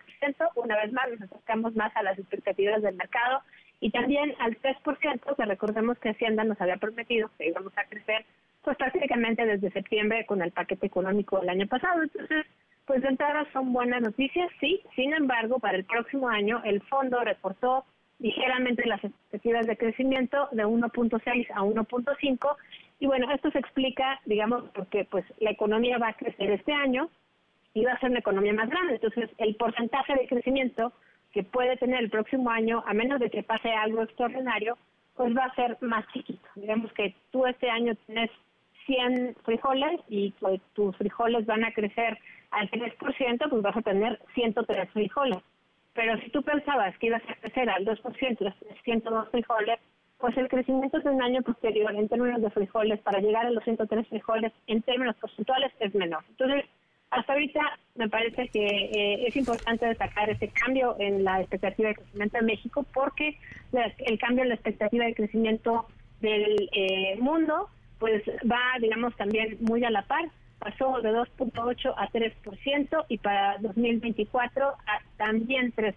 Una vez más, nos acercamos más a las expectativas del mercado y también al 3%, que recordemos que Hacienda nos había prometido que íbamos a crecer, pues prácticamente desde septiembre con el paquete económico del año pasado. Entonces, pues de entrada son buenas noticias, sí. Sin embargo, para el próximo año, el fondo reportó ligeramente las expectativas de crecimiento de 1.6 a 1.5 y bueno, esto se explica, digamos, porque pues la economía va a crecer este año y va a ser una economía más grande. Entonces, el porcentaje de crecimiento que puede tener el próximo año, a menos de que pase algo extraordinario, pues va a ser más chiquito. Digamos que tú este año tienes 100 frijoles y pues tus frijoles van a crecer al 3%, pues vas a tener 103 frijoles. Pero si tú pensabas que ibas a crecer al 2%, los 102 frijoles, pues el crecimiento de un año posterior en términos de frijoles para llegar a los 103 frijoles en términos porcentuales es menor. Entonces, hasta ahorita me parece que eh, es importante destacar ese cambio en la expectativa de crecimiento en México porque el cambio en la expectativa de crecimiento del eh, mundo pues va, digamos, también muy a la par. Pasó de 2.8 a 3% y para 2024 a también 3%.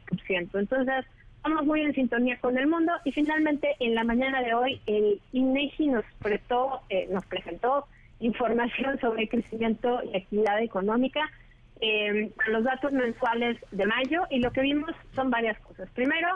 Entonces, estamos muy en sintonía con el mundo y finalmente en la mañana de hoy el INEGI nos prestó, eh, nos presentó información sobre crecimiento y actividad económica eh, los datos mensuales de mayo y lo que vimos son varias cosas. Primero,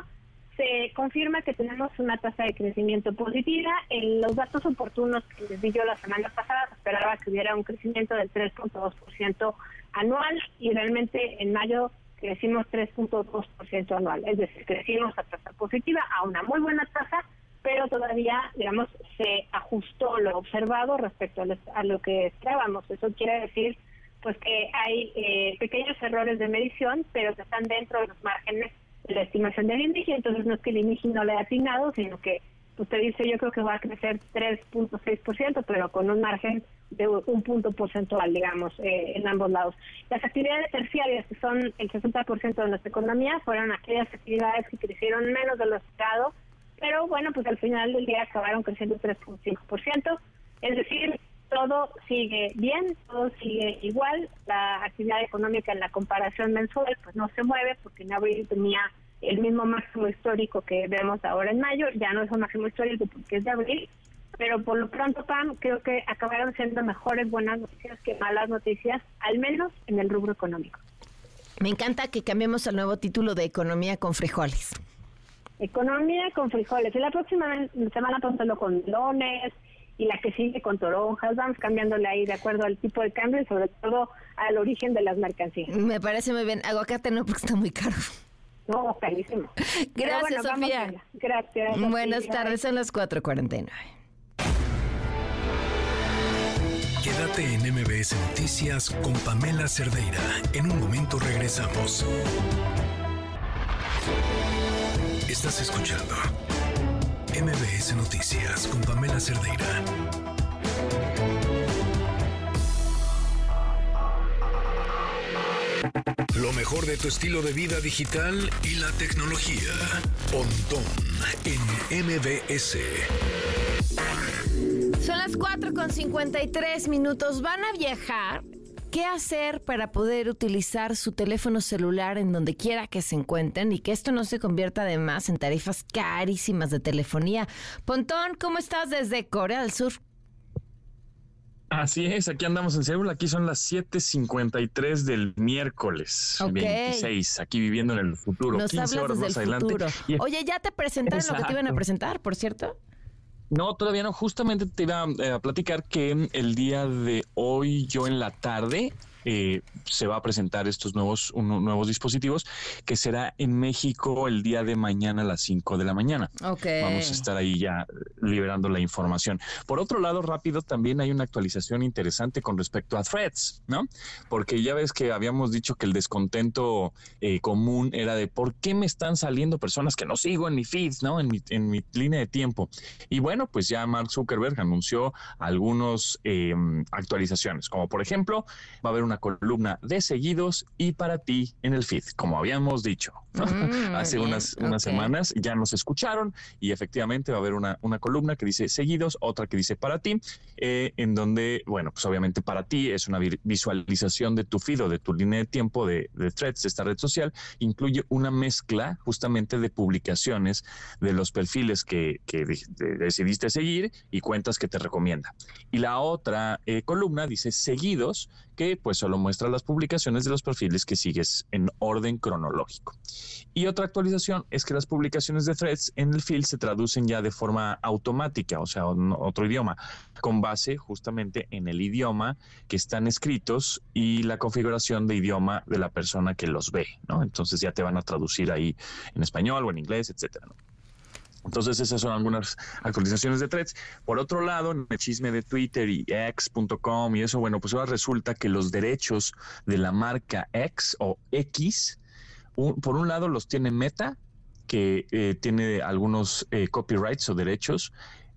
se confirma que tenemos una tasa de crecimiento positiva. En los datos oportunos que les di yo la semana pasada, esperaba que hubiera un crecimiento del 3.2% anual y realmente en mayo crecimos 3.2% anual. Es decir, crecimos a tasa positiva, a una muy buena tasa, pero todavía, digamos, se ajustó lo observado respecto a lo que esperábamos. Eso quiere decir pues que hay eh, pequeños errores de medición, pero que están dentro de los márgenes de la estimación del INDIGI, entonces no es que el INDIGI no le haya asignado, sino que usted dice yo creo que va a crecer 3.6%, pero con un margen de un punto porcentual, digamos, eh, en ambos lados. Las actividades terciarias, que son el 60% de nuestra economía, fueron aquellas actividades que crecieron menos de lo esperado, pero bueno, pues al final del día acabaron creciendo 3.5%, es decir, todo sigue bien, todo sigue igual, la actividad económica en la comparación mensual pues no se mueve porque en abril tenía el mismo máximo histórico que vemos ahora en mayo, ya no es un máximo histórico porque es de abril, pero por lo pronto, Pam, creo que acabaron siendo mejores buenas noticias que malas noticias, al menos en el rubro económico. Me encanta que cambiemos al nuevo título de Economía con frijoles. Economía con frijoles. Y la próxima semana lo con lones y la que sigue con toronjas. Vamos cambiándole ahí de acuerdo al tipo de cambio y sobre todo al origen de las mercancías. Me parece muy bien. Aguacate no, porque está muy caro. No, carísimo. Gracias, Sofía. Gracias. Buenas tardes, son las 4.49. Quédate en MBS Noticias con Pamela Cerdeira. En un momento regresamos. Estás escuchando MBS Noticias con Pamela Cerdeira. Lo mejor de tu estilo de vida digital y la tecnología. Pontón en MBS. Son las 4 con 53 minutos. ¿Van a viajar? ¿Qué hacer para poder utilizar su teléfono celular en donde quiera que se encuentren y que esto no se convierta además en tarifas carísimas de telefonía? Pontón, ¿cómo estás desde Corea del Sur? Así es, aquí andamos en Seúl, aquí son las 7:53 del miércoles 26, aquí viviendo en el futuro, Nos 15 horas más adelante. Oye, ya te presentaron lo que te iban a presentar, por cierto. No, todavía no. Justamente te iba eh, a platicar que el día de hoy, yo en la tarde, eh, se va a presentar estos nuevos, nuevos dispositivos, que será en México el día de mañana a las 5 de la mañana. Okay. Vamos a estar ahí ya liberando la información. Por otro lado, rápido, también hay una actualización interesante con respecto a threads, ¿no? Porque ya ves que habíamos dicho que el descontento eh, común era de por qué me están saliendo personas que no sigo en mi feed, ¿no? En mi, en mi línea de tiempo. Y bueno, pues ya Mark Zuckerberg anunció algunas em, actualizaciones, como por ejemplo, va a haber una columna de seguidos y para ti en el feed, como habíamos dicho. Mm, (laughs) Hace unas, unas semanas ya nos escucharon y efectivamente va a haber una, una columna que dice seguidos, otra que dice para ti, eh, en donde, bueno, pues obviamente para ti es una visualización de tu feed o de tu línea de tiempo de, de threads, de esta red social, incluye una mezcla justamente de publicaciones de los perfiles que, que decidiste seguir y cuentas que te recomienda. Y la otra eh, columna dice seguidos, que pues solo muestra las publicaciones de los perfiles que sigues en orden cronológico. Y otra actualización es que las publicaciones de threads en el feed se traducen ya de forma automática, o sea, en otro idioma, con base justamente en el idioma que están escritos y la configuración de idioma de la persona que los ve, ¿no? Entonces ya te van a traducir ahí en español o en inglés, etcétera, Entonces esas son algunas actualizaciones de threads. Por otro lado, en el chisme de Twitter y X.com y eso, bueno, pues ahora resulta que los derechos de la marca X o X, por un lado los tiene Meta, que eh, tiene algunos eh, copyrights o derechos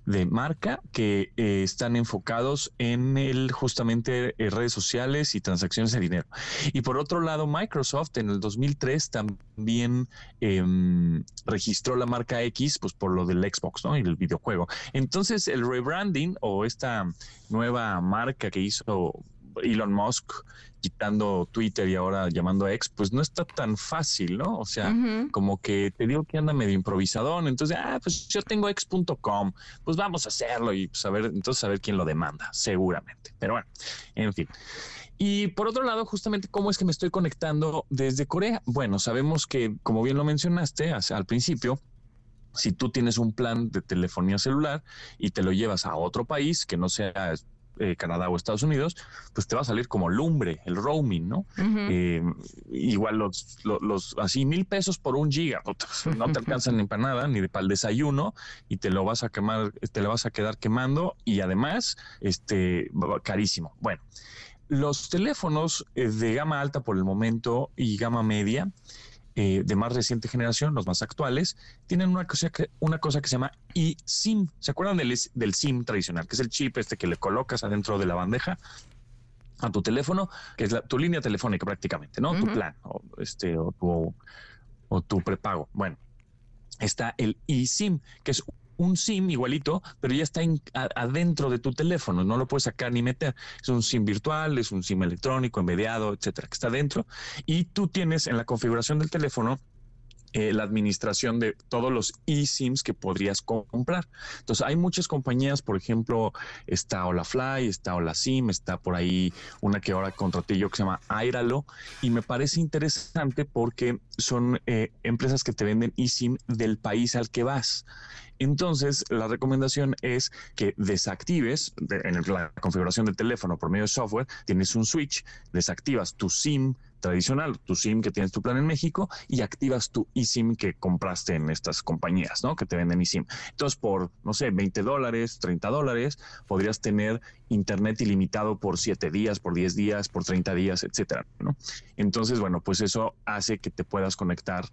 de marca que eh, están enfocados en el justamente eh, redes sociales y transacciones de dinero. Y por otro lado, Microsoft en el 2003 también em, registró la marca X, pues por lo del Xbox, ¿no? Y el videojuego. Entonces, el rebranding o esta nueva marca que hizo Elon Musk quitando Twitter y ahora llamando a ex, pues no está tan fácil, ¿no? O sea, como que te digo que anda medio improvisadón, entonces, ah, pues yo tengo ex.com, pues vamos a hacerlo y pues a ver, entonces a ver quién lo demanda, seguramente. Pero bueno, en fin. Y por otro lado, justamente, ¿cómo es que me estoy conectando desde Corea? Bueno, sabemos que, como bien lo mencionaste al principio, si tú tienes un plan de telefonía celular y te lo llevas a otro país que no sea eh, Canadá o Estados Unidos, pues te va a salir como lumbre, el roaming, ¿no? Eh, igual los, los, así mil pesos por un giga, (laughs) no te alcanzan ni para nada, ni para el desayuno, y te lo vas a quemar, te lo vas a quedar quemando, y además, este, carísimo. Bueno, los teléfonos eh, de gama alta por el momento y gama media, eh, de más reciente generación, los más actuales, tienen una cosa que, una cosa que se llama eSIM. ¿Se acuerdan del, del SIM tradicional, que es el chip este que le colocas adentro de la bandeja? a tu teléfono, que es la, tu línea telefónica prácticamente, ¿no? Tu plan o, este, o, tu, o tu prepago. Bueno, está el eSIM, que es un SIM igualito, pero ya está adentro de tu teléfono, no lo puedes sacar ni meter. Es un SIM virtual, es un SIM electrónico, envidiado, etcétera, que está dentro. Y tú tienes en la configuración del teléfono eh, la administración de todos los eSIMs que podrías comprar. Entonces, hay muchas compañías, por ejemplo, está Olafly, está SIM, está por ahí una que ahora contraté yo que se llama Airalo, y me parece interesante porque son eh, empresas que te venden eSIM del país al que vas. Entonces, la recomendación es que desactives en la configuración del teléfono por medio de software, tienes un switch, desactivas tu SIM tradicional, tu SIM que tienes tu plan en México y activas tu eSIM que compraste en estas compañías, ¿no? Que te venden eSIM. Entonces, por, no sé, 20 dólares, 30 dólares, podrías tener internet ilimitado por 7 días, por 10 días, por 30 días, etcétera, ¿no? Entonces, bueno, pues eso hace que te puedas conectar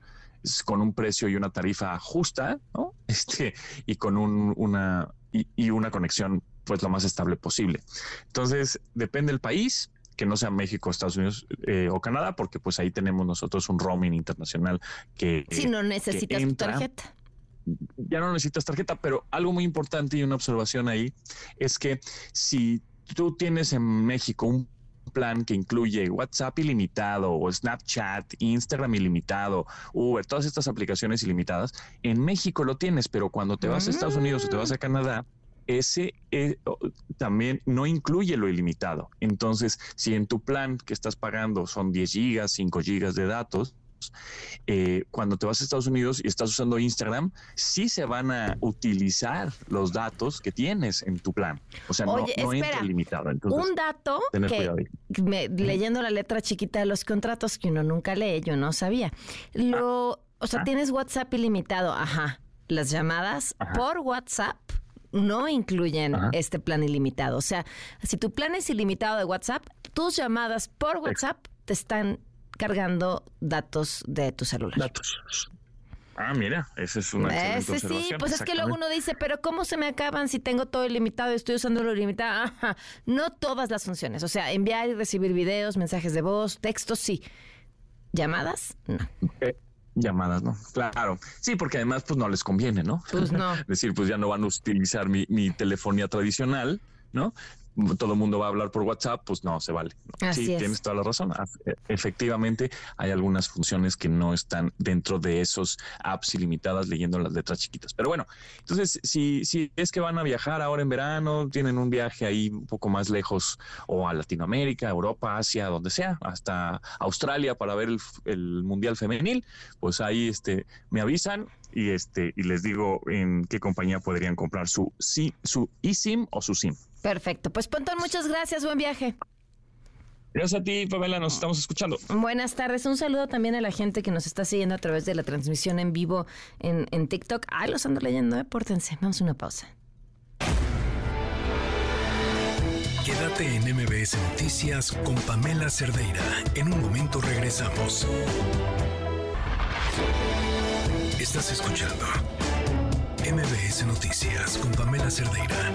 con un precio y una tarifa justa, ¿no? (laughs) Este, y con un, una, y, una conexión pues lo más estable posible. Entonces, depende del país, que no sea México, Estados Unidos eh, o Canadá, porque pues ahí tenemos nosotros un roaming internacional que... Si no necesitas tu tarjeta. Ya no necesitas tarjeta, pero algo muy importante y una observación ahí es que si tú tienes en México un plan que incluye WhatsApp ilimitado o Snapchat, Instagram ilimitado, Uber, todas estas aplicaciones ilimitadas, en México lo tienes, pero cuando te vas a Estados Unidos o te vas a Canadá, ese eh, también no incluye lo ilimitado. Entonces, si en tu plan que estás pagando son 10 gigas, 5 gigas de datos, eh, cuando te vas a Estados Unidos y estás usando Instagram, sí se van a utilizar los datos que tienes en tu plan. O sea, no, entra limitado. un dato que leyendo la letra chiquita de los contratos que uno nunca lee, yo no sabía. Lo, o sea, ah. tienes WhatsApp ilimitado, ajá. Las llamadas por WhatsApp no incluyen este plan ilimitado. O sea, si tu plan es ilimitado de WhatsApp, tus llamadas por WhatsApp te están cargando datos de tu celular. Datos. Ah, mira, esa es una Ese sí, pues es que luego uno dice, pero ¿cómo se me acaban si tengo todo ilimitado y estoy usando lo ilimitado? No todas las funciones, o sea, enviar y recibir videos, mensajes de voz, textos, sí. ¿Llamadas? No. Eh, llamadas, ¿no? Claro. Sí, porque además pues no les conviene, ¿no? Pues no. es (laughs) decir, pues ya no van a utilizar mi, mi telefonía tradicional, ¿no? Todo el mundo va a hablar por WhatsApp, pues no se vale. sí, tienes toda la razón. E, efectivamente, hay algunas funciones que no están dentro de esos apps ilimitadas leyendo las letras chiquitas. Pero bueno, entonces, si, si es que van a viajar ahora en verano, tienen un viaje ahí un poco más lejos o a Latinoamérica, Europa, Asia, donde sea, hasta Australia para ver el, el Mundial Femenil, pues ahí este, me avisan y este y les digo en qué compañía podrían comprar su, su eSIM o su SIM. Perfecto. Pues Pontón, muchas gracias. Buen viaje. Gracias a ti, Pamela, nos estamos escuchando. Buenas tardes. Un saludo también a la gente que nos está siguiendo a través de la transmisión en vivo en, en TikTok. Ay, los ando leyendo, ¿eh? Pórtense. Vamos a una pausa. Quédate en MBS Noticias con Pamela Cerdeira. En un momento regresamos. Estás escuchando MBS Noticias con Pamela Cerdeira.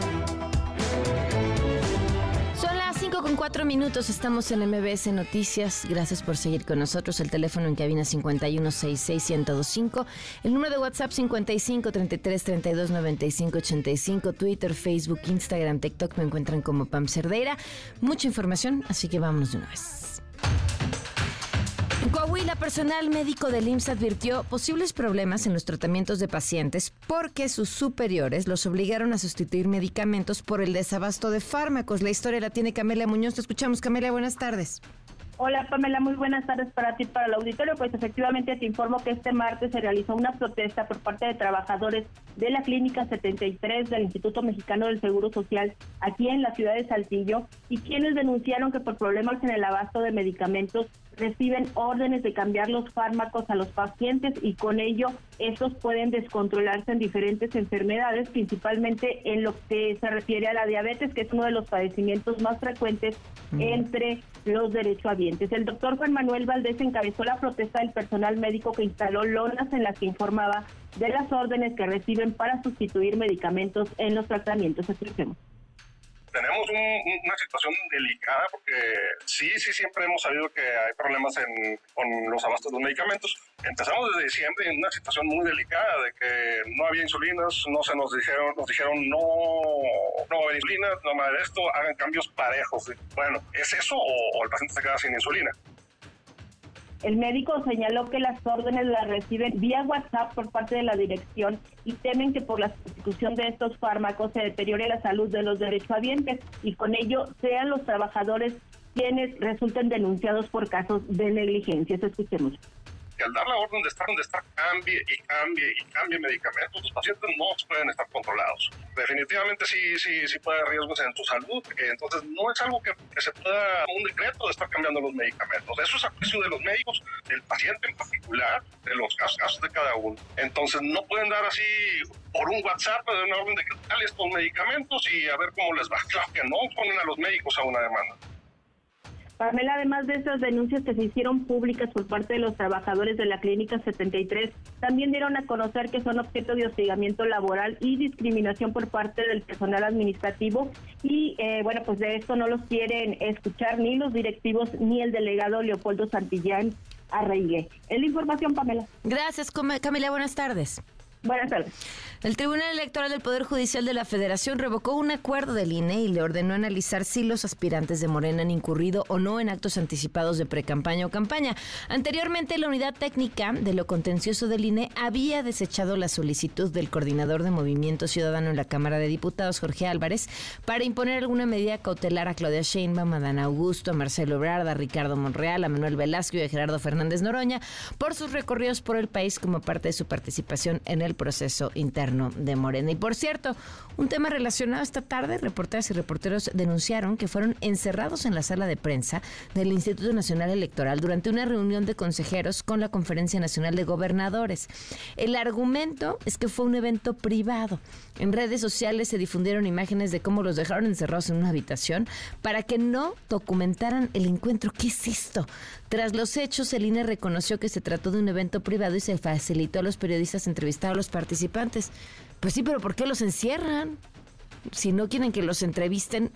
Son las 5 con 4 minutos, estamos en MBS Noticias. Gracias por seguir con nosotros. El teléfono en cabina 5166125, el número de WhatsApp 5533329585, Twitter, Facebook, Instagram, TikTok me encuentran como Pam Cerdeira. Mucha información, así que vámonos de una vez. Coahuila, personal médico del IMSS advirtió posibles problemas en los tratamientos de pacientes porque sus superiores los obligaron a sustituir medicamentos por el desabasto de fármacos. La historia la tiene Camelia Muñoz. Te escuchamos, Camelia. Buenas tardes. Hola Pamela, muy buenas tardes para ti, para el auditorio. Pues efectivamente te informo que este martes se realizó una protesta por parte de trabajadores de la Clínica 73 del Instituto Mexicano del Seguro Social aquí en la ciudad de Saltillo y quienes denunciaron que por problemas en el abasto de medicamentos reciben órdenes de cambiar los fármacos a los pacientes y con ello estos pueden descontrolarse en diferentes enfermedades, principalmente en lo que se refiere a la diabetes, que es uno de los padecimientos más frecuentes entre los derechohabientes. El doctor Juan Manuel Valdés encabezó la protesta del personal médico que instaló lonas en las que informaba de las órdenes que reciben para sustituir medicamentos en los tratamientos. Escuchemos tenemos una situación delicada porque sí, sí, siempre hemos sabido que hay problemas con los abastos de los medicamentos. Empezamos desde diciembre en una situación muy delicada de que no había insulinas, no se nos dijeron, nos dijeron no, no va a haber insulina, no más de esto, hagan cambios parejos. Bueno, ¿es eso o el paciente se queda sin insulina? El médico señaló que las órdenes las reciben vía WhatsApp por parte de la dirección y temen que por la sustitución de estos fármacos se deteriore la salud de los derechohabientes y con ello sean los trabajadores quienes resulten denunciados por casos de negligencia. Escuchemos al dar la orden de estar donde está, cambie y cambie y cambie medicamentos, los pacientes no pueden estar controlados. Definitivamente sí, sí, sí puede haber riesgos en su salud, entonces no es algo que, se pueda, un decreto de estar cambiando los medicamentos. Eso es a precio de los médicos, del paciente en particular, de los casos de cada uno. Entonces no pueden dar así por un WhatsApp de una orden de que estos medicamentos y a ver cómo les va. Claro que no ponen a los médicos a una demanda. Pamela, además de esas denuncias que se hicieron públicas por parte de los trabajadores de la Clínica 73, también dieron a conocer que son objeto de hostigamiento laboral y discriminación por parte del personal administrativo. Y eh, bueno, pues de esto no los quieren escuchar ni los directivos ni el delegado Leopoldo Santillán Arreigué. Es la información, Pamela. Gracias, Camila. Buenas tardes. Buenas tardes. El Tribunal Electoral del Poder Judicial de la Federación revocó un acuerdo del INE y le ordenó analizar si los aspirantes de Morena han incurrido o no en actos anticipados de precampaña o campaña. Anteriormente, la unidad técnica de lo contencioso del INE había desechado la solicitud del coordinador de Movimiento Ciudadano en la Cámara de Diputados, Jorge Álvarez, para imponer alguna medida cautelar a Claudia Sheinbaum, a Dan Augusto, a Marcelo Ebrard, a Ricardo Monreal, a Manuel Velasco y a Gerardo Fernández Noroña por sus recorridos por el país como parte de su participación en el proceso interno de Morena. Y por cierto, un tema relacionado esta tarde, reporteras y reporteros denunciaron que fueron encerrados en la sala de prensa del Instituto Nacional Electoral durante una reunión de consejeros con la Conferencia Nacional de Gobernadores. El argumento es que fue un evento privado. En redes sociales se difundieron imágenes de cómo los dejaron encerrados en una habitación para que no documentaran el encuentro. ¿Qué es esto? Tras los hechos, el INE reconoció que se trató de un evento privado y se facilitó a los periodistas entrevistar a los participantes. Pues sí, pero ¿por qué los encierran? Si no quieren que los entrevisten,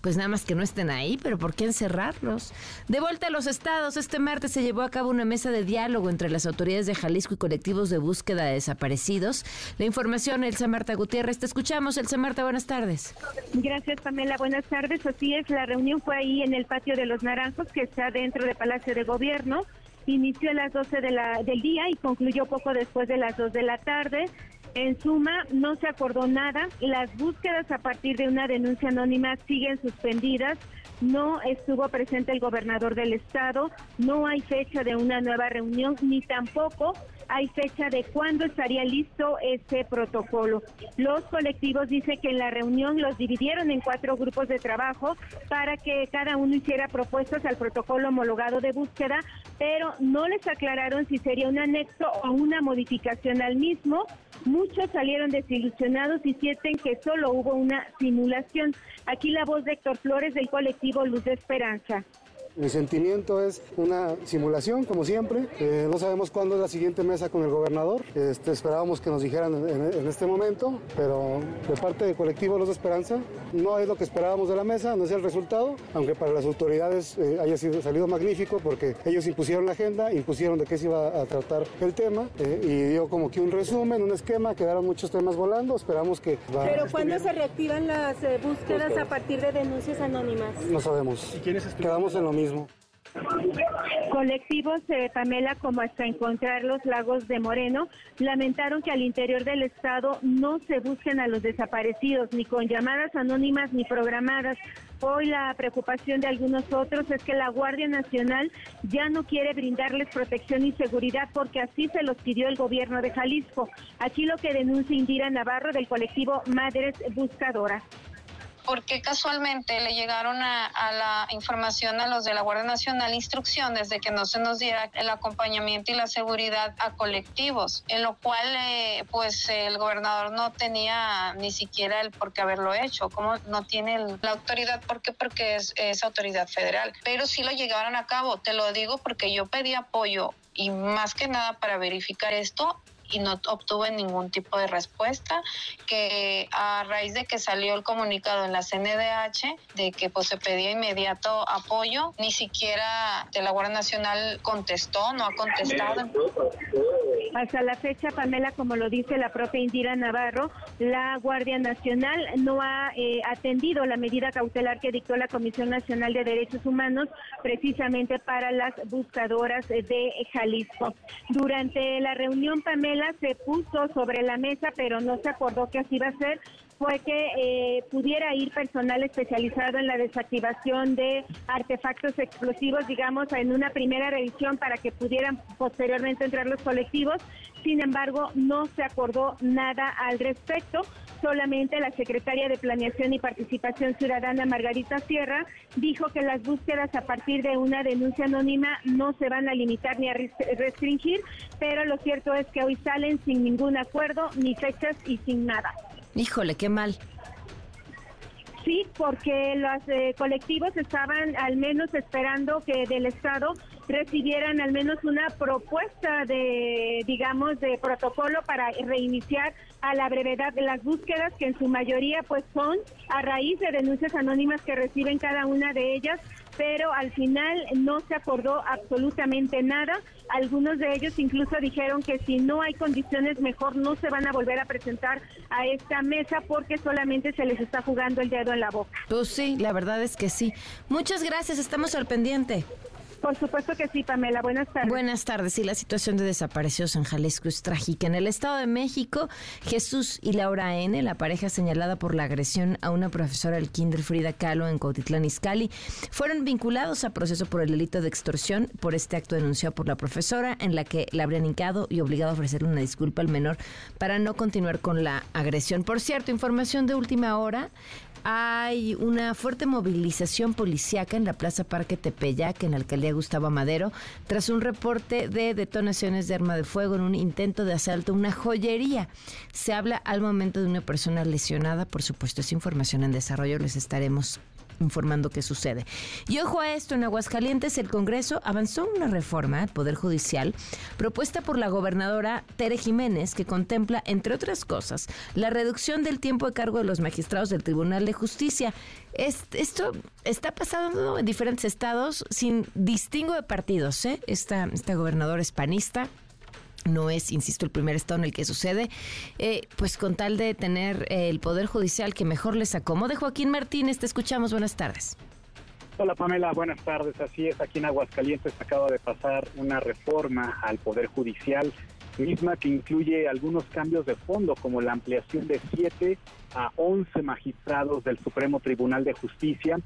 Pues nada más que no estén ahí, pero ¿por qué encerrarlos? De vuelta a los estados, este martes se llevó a cabo una mesa de diálogo entre las autoridades de Jalisco y colectivos de búsqueda de desaparecidos. La información, Elsa Marta Gutiérrez. Te escuchamos, Elsa Marta, buenas tardes. Gracias, Pamela. Buenas tardes. Así es, la reunión fue ahí en el patio de los Naranjos, que está dentro del Palacio de Gobierno. Inició a las 12 de la, del día y concluyó poco después de las 2 de la tarde. En suma, no se acordó nada. Las búsquedas a partir de una denuncia anónima siguen suspendidas. No estuvo presente el gobernador del estado. No hay fecha de una nueva reunión, ni tampoco hay fecha de cuándo estaría listo ese protocolo. Los colectivos dicen que en la reunión los dividieron en cuatro grupos de trabajo para que cada uno hiciera propuestas al protocolo homologado de búsqueda, pero no les aclararon si sería un anexo o una modificación al mismo. Muchos salieron desilusionados y sienten que solo hubo una simulación. Aquí la voz de Héctor Flores del colectivo Luz de Esperanza. Mi sentimiento es una simulación, como siempre. Eh, no sabemos cuándo es la siguiente mesa con el gobernador. Este, esperábamos que nos dijeran en, este momento, pero de parte del colectivo Los de Esperanza no es lo que esperábamos de la mesa, no es el resultado, aunque para las autoridades eh, haya sido, salido magnífico porque ellos impusieron la agenda, impusieron de qué se iba a tratar el tema eh, y dio como que un resumen, un esquema, quedaron muchos temas volando, esperamos que... pero ¿cuándo se reactivan las búsquedas a partir de denuncias anónimas? No sabemos. ¿Y quiénes Quedamos en lo mismo. Colectivos, eh, Pamela, como hasta encontrar los lagos de Moreno, lamentaron que al interior del Estado no se busquen a los desaparecidos, ni con llamadas anónimas ni programadas. Hoy la preocupación de algunos otros es que la Guardia Nacional ya no quiere brindarles protección y seguridad porque así se los pidió el gobierno de Jalisco. Aquí lo que denuncia Indira Navarro del colectivo Madres Buscadoras porque casualmente le llegaron a, la información a los de la Guardia Nacional instrucciones de que no se nos diera el acompañamiento y la seguridad a colectivos, en lo cual eh, pues el gobernador no tenía ni siquiera el por qué haberlo hecho, como no tiene la autoridad, ¿por qué? Porque es, es autoridad federal, pero sí lo llegaron a cabo, te lo digo porque yo pedí apoyo y más que nada para verificar esto y no obtuve ningún tipo de respuesta, que a raíz de que salió el comunicado en la CNDH de que pues se pedía inmediato apoyo, ni siquiera de la Guardia Nacional contestó, no ha contestado. Hasta la fecha, Pamela, como lo dice la propia Indira Navarro, la Guardia Nacional no ha eh, atendido la medida cautelar que dictó la Comisión Nacional de Derechos Humanos precisamente para las buscadoras de Jalisco. Durante la reunión, Pamela, se puso sobre la mesa, pero no se acordó que así iba a ser, fue que eh, pudiera ir personal especializado en la desactivación de artefactos explosivos, digamos, en una primera revisión para que pudieran posteriormente entrar los colectivos. Sin embargo, no se acordó nada al respecto. Solamente la secretaria de Planeación y Participación Ciudadana, Margarita Sierra, dijo que las búsquedas a partir de una denuncia anónima no se van a limitar ni a restringir, pero lo cierto es que hoy salen sin ningún acuerdo, ni fechas y sin nada. Híjole, qué mal. Sí, porque los eh, colectivos estaban al menos esperando que del Estado recibieran al menos una propuesta de, digamos, de protocolo para reiniciar a la brevedad de las búsquedas, que en su mayoría pues son a raíz de denuncias anónimas que reciben cada una de ellas pero al final no se acordó absolutamente nada. Algunos de ellos incluso dijeron que si no hay condiciones mejor no se van a volver a presentar a esta mesa porque solamente se les está jugando el dedo en la boca. Pues sí, la verdad es que sí. Muchas gracias, estamos al pendiente. Por supuesto que sí, Pamela. Buenas tardes. Buenas tardes. Sí, la situación de desaparecidos en Jalisco es trágica. En el Estado de México, Jesús y Laura N., la pareja señalada por la agresión a una profesora del Kinder Frida Kahlo en Cautitlán Izcalli, fueron vinculados a proceso por el delito de extorsión por este acto denunciado por la profesora, en la que la habrían hincado y obligado a ofrecerle una disculpa al menor para no continuar con la agresión. Por cierto, información de última hora hay una fuerte movilización policiaca en la Plaza Parque Tepeyac, en la alcaldía Gustavo Madero, tras un reporte de detonaciones de arma de fuego en un intento de asalto a una joyería. Se habla al momento de una persona lesionada, por supuesto, es información en desarrollo, les estaremos informando qué sucede. Y ojo a esto, en Aguascalientes el Congreso avanzó una reforma al Poder Judicial propuesta por la gobernadora Tere Jiménez que contempla, entre otras cosas, la reducción del tiempo de cargo de los magistrados del Tribunal de Justicia. esto está pasando en diferentes estados sin distingo de partidos. ¿eh? Esta, esta gobernadora es panista, no es, insisto, el primer estado en el que sucede, eh, pues con tal de tener el Poder Judicial que mejor les acomode. Joaquín Martínez, te escuchamos, buenas tardes. Hola Pamela, buenas tardes. Así es, aquí en Aguascalientes acaba de pasar una reforma al Poder Judicial, misma que incluye algunos cambios de fondo, como la ampliación de 7 a 11 magistrados del Supremo Tribunal de Justicia,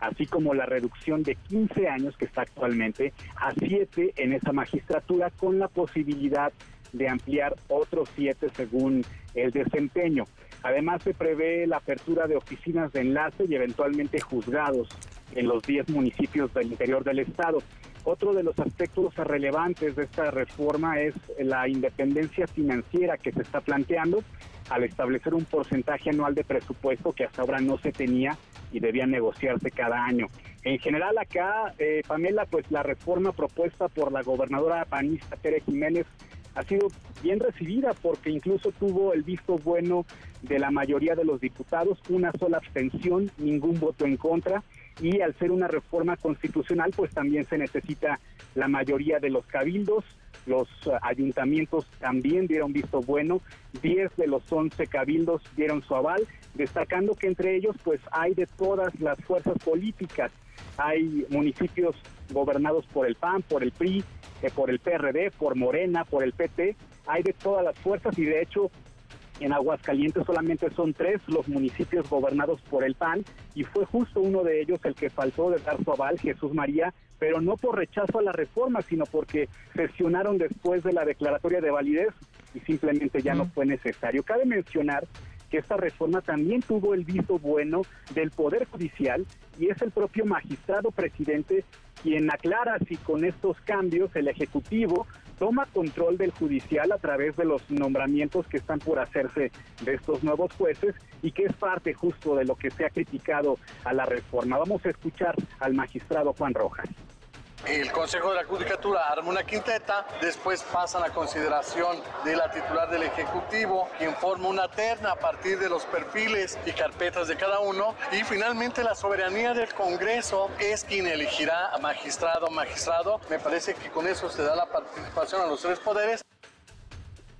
así como la reducción de 15 años que está actualmente a 7 en esa magistratura, con la posibilidad de ampliar otros 7 según el desempeño. Además, se prevé la apertura de oficinas de enlace y eventualmente juzgados en los 10 municipios del interior del estado. Otro de los aspectos relevantes de esta reforma es la independencia financiera que se está planteando al establecer un porcentaje anual de presupuesto que hasta ahora no se tenía y debía negociarse cada año. En general acá, eh, Pamela, pues la reforma propuesta por la gobernadora panista Tere Jiménez ha sido bien recibida porque incluso tuvo el visto bueno de la mayoría de los diputados, una sola abstención, ningún voto en contra y al ser una reforma constitucional pues también se necesita la mayoría de los cabildos, los eh, ayuntamientos también dieron visto bueno, 10 de los 11 cabildos dieron su aval, destacando que entre ellos pues hay de todas las fuerzas políticas, hay municipios gobernados por el PAN, por el PRI, eh, por el PRD, por Morena, por el PT, hay de todas las fuerzas y de hecho en Aguascalientes solamente son tres los municipios gobernados por el PAN y fue justo uno de ellos el que faltó de dar su aval, Jesús María, pero no por rechazo a la reforma, sino porque sesionaron después de la declaratoria de validez y simplemente ya no fue necesario. Cabe mencionar que esta reforma también tuvo el visto bueno del Poder Judicial y es el propio magistrado presidente quien aclara si con estos cambios el Ejecutivo toma control del judicial a través de los nombramientos que están por hacerse de estos nuevos jueces y que es parte justo de lo que se ha criticado a la reforma. Vamos a escuchar al magistrado Juan Rojas. El Consejo de la Judicatura arma una quinteta, después pasan a consideración de la titular del Ejecutivo, quien forma una terna a partir de los perfiles y carpetas de cada uno, y finalmente la soberanía del Congreso es quien elegirá a magistrado o magistrado. Me parece que con eso se da la participación a los tres poderes.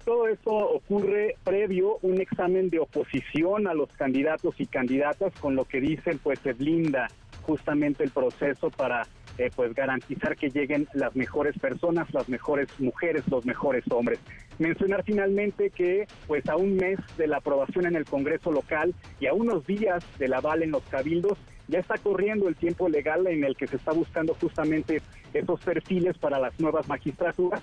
Todo esto ocurre previo un examen de oposición a los candidatos y candidatas, con lo que dicen pues se blinda justamente el proceso para eh, pues garantizar que lleguen las mejores personas, las mejores mujeres, los mejores hombres. Mencionar finalmente que pues a un mes de la aprobación en el Congreso local y a unos días del aval en los cabildos, ya está corriendo el tiempo legal en el que se está buscando justamente esos perfiles para las nuevas magistraturas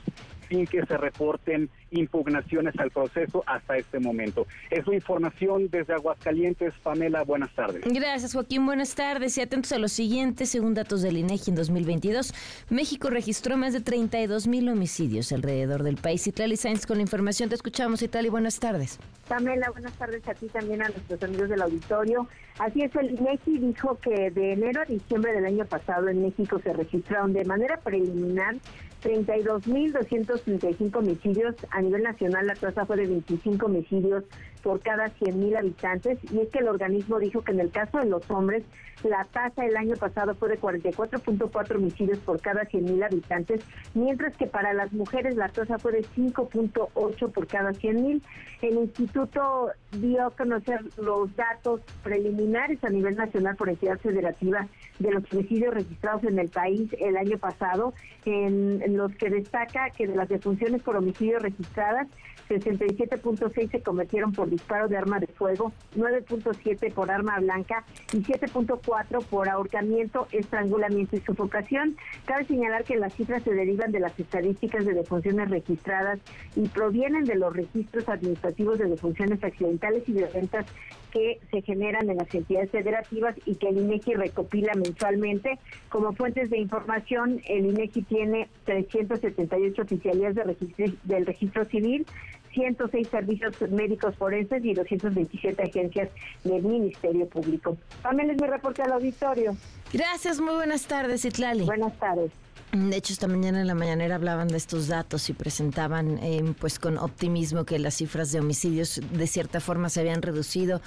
sin que se reporten impugnaciones al proceso hasta este momento. Es su información desde Aguascalientes. Pamela, buenas tardes. Gracias, Joaquín. Buenas tardes. Y atentos a lo siguiente, según datos del INEGI en 2022, México registró más de 32 mil homicidios alrededor del país. Itlali Sainz con la información. Te escuchamos, Itlali. Buenas tardes. Pamela, buenas tardes a ti también a nuestros amigos del auditorio. Así es, el INEGI dijo que de enero a diciembre del año pasado en México se registraron de manera preliminar 32.235 homicidios. A nivel nacional la tasa fue de 25 homicidios por cada 100.000 habitantes. Y es que el organismo dijo que en el caso de los hombres, la tasa el año pasado fue de 44.4 homicidios por cada 100.000 habitantes, mientras que para las mujeres la tasa fue de 5.8 por cada 100.000. El instituto dio a conocer los datos preliminares a nivel nacional por entidad federativa de los homicidios registrados en el país el año pasado, en los que destaca que de las defunciones por homicidio registradas, 67.6 se cometieron por disparo de arma de fuego, 9.7 por arma blanca y 7.4 por ahorcamiento, estrangulamiento y sofocación. Cabe señalar que las cifras se derivan de las estadísticas de defunciones registradas y provienen de los registros administrativos de defunciones accidentales y violentas que se generan en las entidades federativas y que el INEGI recopila mensualmente. Como fuentes de información, el INEGI tiene 378 oficialías de registro, del registro civil, 106 servicios médicos forenses y 227 agencias del Ministerio Público. También es mi reporte al auditorio. Gracias, muy buenas tardes, Itlali. Buenas tardes. De hecho, esta mañana en la mañanera hablaban de estos datos y presentaban eh, pues con optimismo que las cifras de homicidios de cierta forma se habían reducido.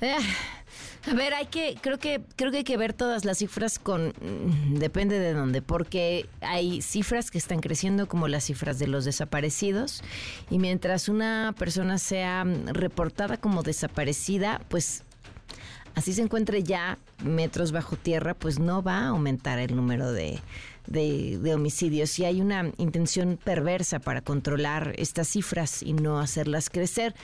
Eh, a ver, hay que, creo que, creo que hay que ver todas las cifras con, mm, depende de dónde, porque hay cifras que están creciendo como las cifras de los desaparecidos y mientras una persona sea mm, reportada como desaparecida, pues así se encuentre ya metros bajo tierra, pues no va a aumentar el número de, de, homicidios. Y hay una intención perversa para controlar estas cifras y no hacerlas crecer,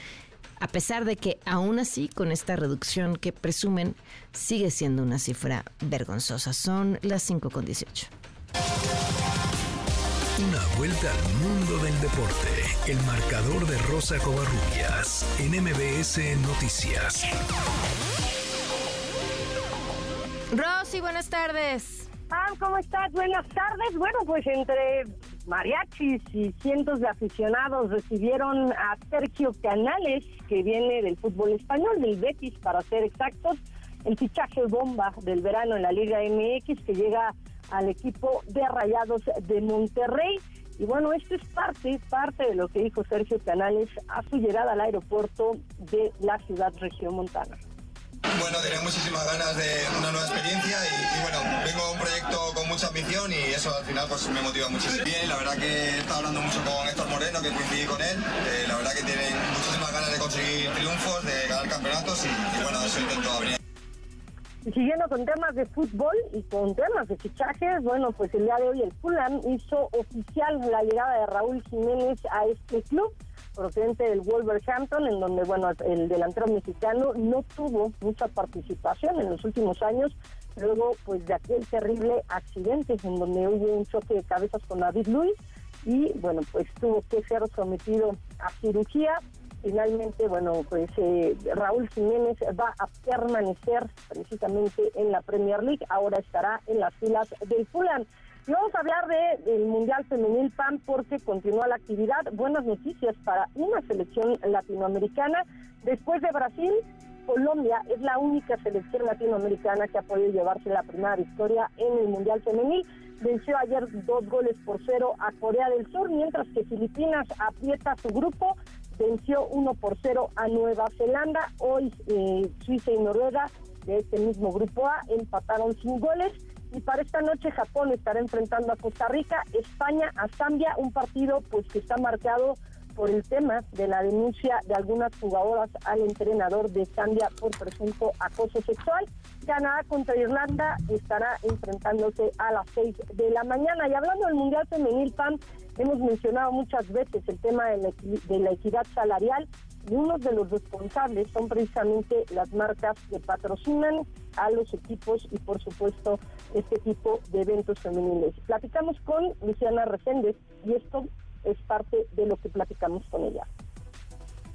a pesar de que aún así, con esta reducción que presumen, sigue siendo una cifra vergonzosa. Son las 5 con 18. Una vuelta al mundo del deporte. El marcador de Rosa Covarrubias en MBS Noticias. Rosy, buenas tardes. Ah, ¿cómo estás? Buenas tardes. Bueno, pues entre mariachis y cientos de aficionados recibieron a Sergio Canales, que viene del fútbol español, del Betis para ser exactos, el fichaje bomba del verano en la Liga MX que llega al equipo de Rayados de Monterrey. Y bueno, esto es parte, parte de lo que dijo Sergio Canales a su llegada al aeropuerto de la ciudad región montana. Bueno, tenía muchísimas ganas de una nueva experiencia y, bueno, vengo a un proyecto con mucha ambición y eso al final pues me motiva muchísimo. Bien, la verdad que he estado hablando mucho con Héctor Moreno, que coincidí con él. Eh, la verdad que tienen muchísimas ganas de conseguir triunfos, de ganar campeonatos y, bueno, eso intento abrir. Y siguiendo con temas de fútbol y con temas de fichajes, bueno, pues el día de hoy el Fulham hizo oficial la llegada de Raúl Jiménez a este club procedente del Wolverhampton, en donde, bueno, el delantero mexicano no tuvo mucha participación en los últimos años, luego, pues, de aquel terrible accidente en donde hubo un choque de cabezas con David Luis y, bueno, pues tuvo que ser sometido a cirugía. Finalmente, bueno, pues eh, Raúl Jiménez va a permanecer precisamente en la Premier League, ahora estará en las filas del Fulham. Vamos a hablar del Mundial Femenil PAN porque continúa la actividad. Buenas noticias para una selección latinoamericana. Después de Brasil, Colombia es la única selección latinoamericana que ha podido llevarse la primera victoria en el Mundial Femenil. Venció ayer dos goles por cero a Corea del Sur, mientras que Filipinas aprieta su grupo, venció uno por cero a Nueva Zelanda. Hoy eh, Suiza y Noruega de este mismo grupo A empataron sin goles. Y para esta noche Japón estará enfrentando a Costa Rica, España a Zambia, un partido pues que está marcado por el tema de la denuncia de algunas jugadoras al entrenador de Zambia por presunto acoso sexual. Canadá contra Irlanda estará enfrentándose a las 6 de la mañana. Y hablando del Mundial Femenil PAN, hemos mencionado muchas veces el tema de la, de la equidad salarial y uno de los responsables son precisamente las marcas que patrocinan a los equipos y por supuesto este tipo de eventos femeniles. Platicamos con Luciana Reséndez y esto es parte de lo que platicamos con ella.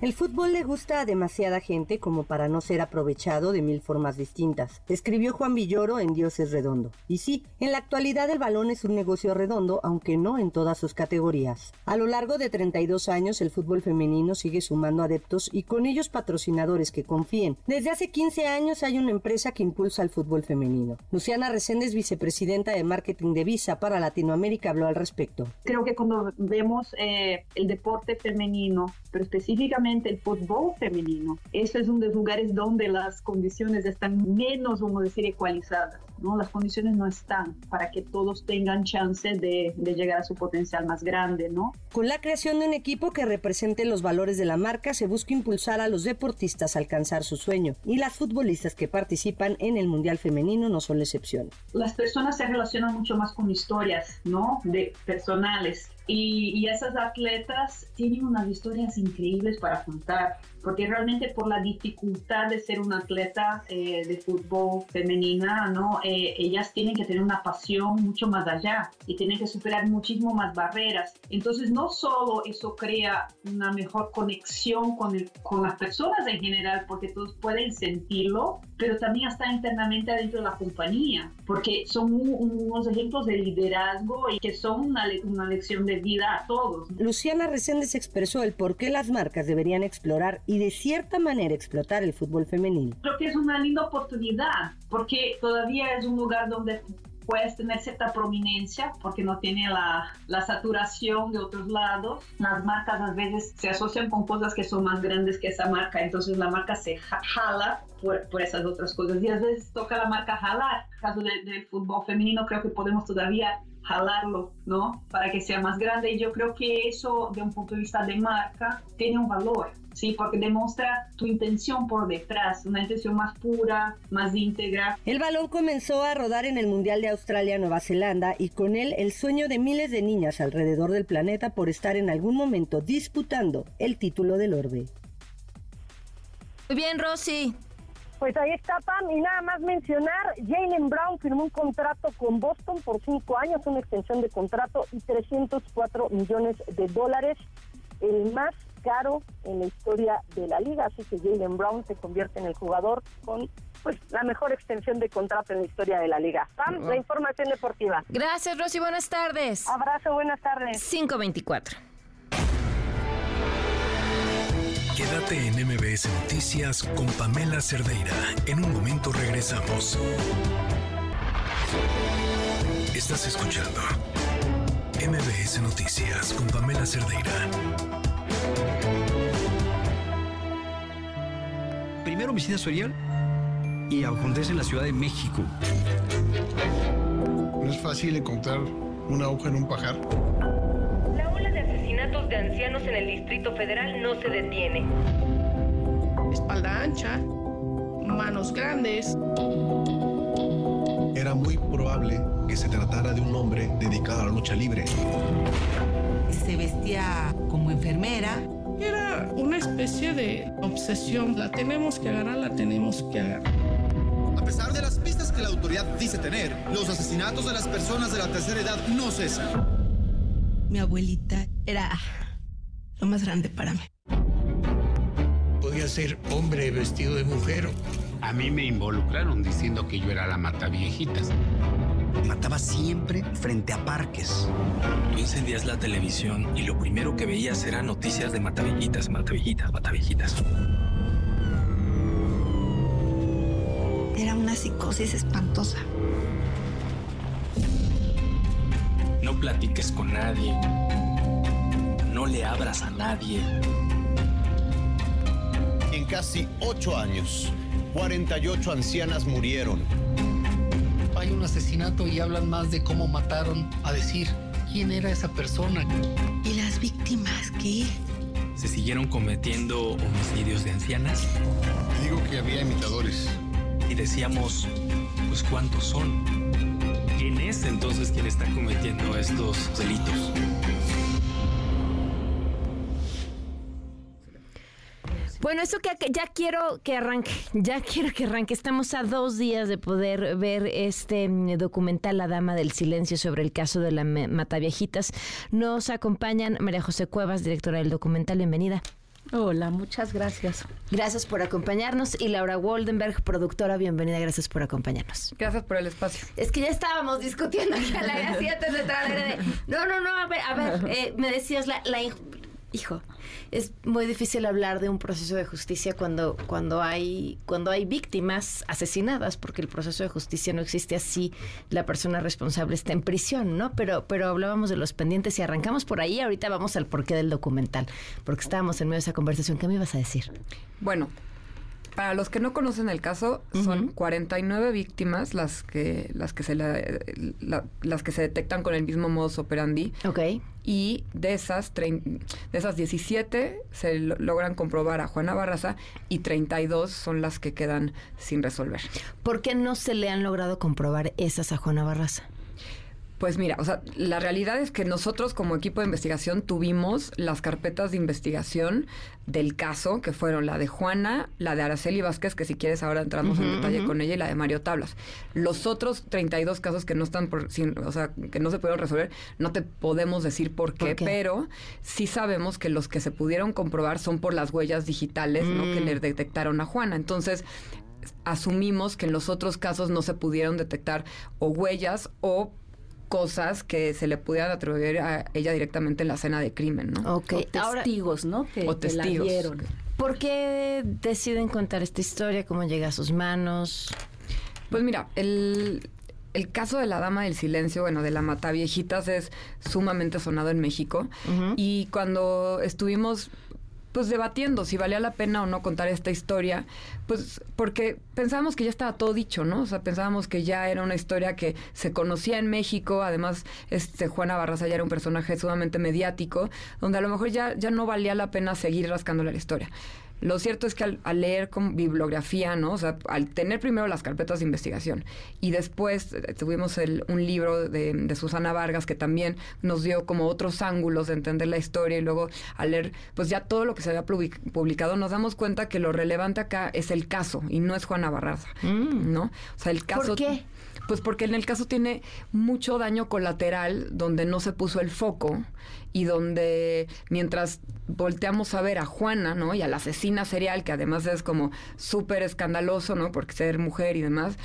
El fútbol le gusta a demasiada gente como para no ser aprovechado de mil formas distintas, escribió Juan Villoro en Dios es redondo. Y sí, en la actualidad el balón es un negocio redondo, aunque no en todas sus categorías. A lo largo de 32 años el fútbol femenino sigue sumando adeptos y con ellos patrocinadores que confíen. Desde hace 15 años hay una empresa que impulsa el fútbol femenino. Luciana Reséndez, vicepresidenta de marketing de Visa para Latinoamérica, habló al respecto. Creo que cuando vemos eh, el deporte femenino, pero específicamente el fútbol femenino. Eso es uno de los lugares donde las condiciones están menos, vamos a decir, ecualizadas. ¿no? Las condiciones no están para que todos tengan chance de, de, llegar a su potencial más grande, ¿no? Con la creación de un equipo que represente los valores de la marca, se busca impulsar a los deportistas a alcanzar su sueño y las futbolistas que participan en el Mundial Femenino no son la excepción. Las personas se relacionan mucho más con historias, ¿no? De personales y, esas atletas tienen unas historias increíbles para contar, porque realmente por la dificultad de ser una atleta eh, de fútbol femenina, ¿no? Eh, ellas tienen que tener una pasión mucho más allá y tienen que superar muchísimo más barreras. Entonces, no solo eso crea una mejor conexión con, el, con las personas en general, porque todos pueden sentirlo, pero también hasta internamente dentro de la compañía, porque son unos ejemplos de liderazgo y que son una, una lección de vida a todos. Luciana Reséndez expresó el por qué las marcas deberían explorar y de cierta manera explotar el fútbol femenino. Creo que es una linda oportunidad, porque todavía es un lugar donde puedes tener cierta prominencia porque no tiene la, la, saturación de otros lados. Las marcas a veces se asocian con cosas que son más grandes que esa marca, entonces la marca se jala por, por esas otras cosas y a veces toca la marca jalar. En el caso del fútbol femenino creo que podemos todavía jalarlo, ¿no? Para que sea más grande y yo creo que eso de un punto de vista de marca tiene un valor. Sí, porque demuestra tu intención por detrás, una intención más pura, más íntegra. El balón comenzó a rodar en el Mundial de Australia-Nueva Zelanda y con él el sueño de miles de niñas alrededor del planeta por estar en algún momento disputando el título del orbe. Muy bien, Rosy. Pues ahí está, Pam. Y nada más mencionar, Jalen Brown firmó un contrato con Boston por cinco años, una extensión de contrato y 304 millones de dólares, el más caro en la historia de la liga. Así que Jalen Brown se convierte en el jugador con pues la mejor extensión de contrato en la historia de la liga. Pam, la información deportiva. Gracias, Rosy. Buenas tardes. Abrazo, buenas tardes. 524. Quédate en MBS Noticias con Pamela Cerdeira. En un momento regresamos. Estás escuchando MBS Noticias con Pamela Cerdeira. Primero homicidio serial y acontece en la Ciudad de México. No es fácil encontrar una aguja en un pajar de ancianos en el Distrito Federal no se detiene. Espalda ancha, manos grandes. Era muy probable que se tratara de un hombre dedicado a la lucha libre. Se vestía como enfermera. Era una especie de obsesión. La tenemos que agarrar, la tenemos que agarrar. A pesar de las pistas que la autoridad dice tener, los asesinatos de las personas de la tercera edad no cesan. Mi abuelita era lo más grande para mí. Podía ser hombre vestido de mujer. A mí me involucraron diciendo que yo era la mataviejitas. Mataba siempre frente a parques. Tú encendías la televisión y lo primero que veías eran noticias de mataviejitas, mataviejitas, mataviejitas. Era una psicosis espantosa. No platiques con nadie no le abras a nadie. En casi ocho años, 48 ancianas murieron. Hay un asesinato y hablan más de cómo mataron a decir quién era esa persona. ¿Y las víctimas qué? Se siguieron cometiendo homicidios de ancianas. Digo que había imitadores. Y decíamos, pues cuántos son. ¿Quién es entonces quien está cometiendo estos delitos? Bueno, eso que ya quiero que arranque, (laughs) ya quiero que arranque. Estamos a dos días de poder ver este mm, documental La Dama del Silencio sobre el caso de la Mataviejitas. Nos acompañan María José Cuevas, directora del documental. Bienvenida. Hola, muchas gracias. Gracias por acompañarnos. Y Laura Waldenberg, productora, bienvenida. Gracias por acompañarnos. Gracias por el espacio. Es que ya estábamos discutiendo aquí a la de de... No, no, no, a ver, a ver, (laughs) eh, me decías la, la hijo, es muy difícil hablar de un proceso de justicia cuando, cuando, hay, cuando hay víctimas asesinadas, porque el proceso de justicia no existe así, la persona responsable está en prisión, ¿no? Pero, pero hablábamos de los pendientes y arrancamos por ahí, ahorita vamos al porqué del documental, porque estábamos en medio de esa conversación. ¿Qué me ibas a decir? Bueno, para los que no conocen el caso, son 49 víctimas las que las que se las que se detectan con el mismo modus operandi. Ok. Y de esas de esas 17 se logran comprobar a Juana Barraza y 32 son las que quedan sin resolver. ¿Por qué no se le han logrado comprobar esas a Juana Barraza? Pues mira, o sea, la realidad es que nosotros como equipo de investigación tuvimos las carpetas de investigación del caso, que fueron la de Juana, la de Araceli Vázquez, que si quieres ahora entramos en detalle con ella, y la de Mario Tablas. Los otros 32 casos que no están por, sin, o sea, que no se pudieron resolver, no te podemos decir por qué, pero sí sabemos que los que se pudieron comprobar son por las huellas digitales, ¿no? Que mm. le detectaron a Juana. Entonces, asumimos que en los otros casos no se pudieron detectar o huellas o cosas que se le pudieran atribuir a ella directamente en la escena de crimen, ¿no? Ok, o testigos, ¿no? Que, o testigos. ¿Por qué deciden contar esta historia? ¿Cómo llega a sus manos? Pues mira, el, el caso de la Dama del Silencio, bueno, de la Mataviejitas es sumamente sonado en México. Y cuando estuvimos pues debatiendo si valía la pena o no contar esta historia, pues porque pensábamos que ya estaba todo dicho, ¿no? O sea, pensábamos que ya era una historia que se conocía en México, además este Juana Barraza ya era un personaje sumamente mediático, donde a lo mejor ya, ya no valía la pena seguir rascándole la historia. Lo cierto es que al, leer con bibliografía, ¿no? O sea, al tener primero las carpetas de investigación y después eh, tuvimos un libro de, Susana Vargas que también nos dio como otros ángulos de entender la historia y luego al leer pues ya todo lo que se había publicado nos damos cuenta que lo relevante acá es el caso y no es Juana Barraza, mm. ¿no? O sea, el caso... ¿Por qué? Pues porque en el caso tiene mucho daño colateral donde no se puso el foco y donde mientras volteamos a ver a Juana, ¿no? Y a la asesina serial, que además es como súper escandaloso, ¿no? Porque ser mujer y demás,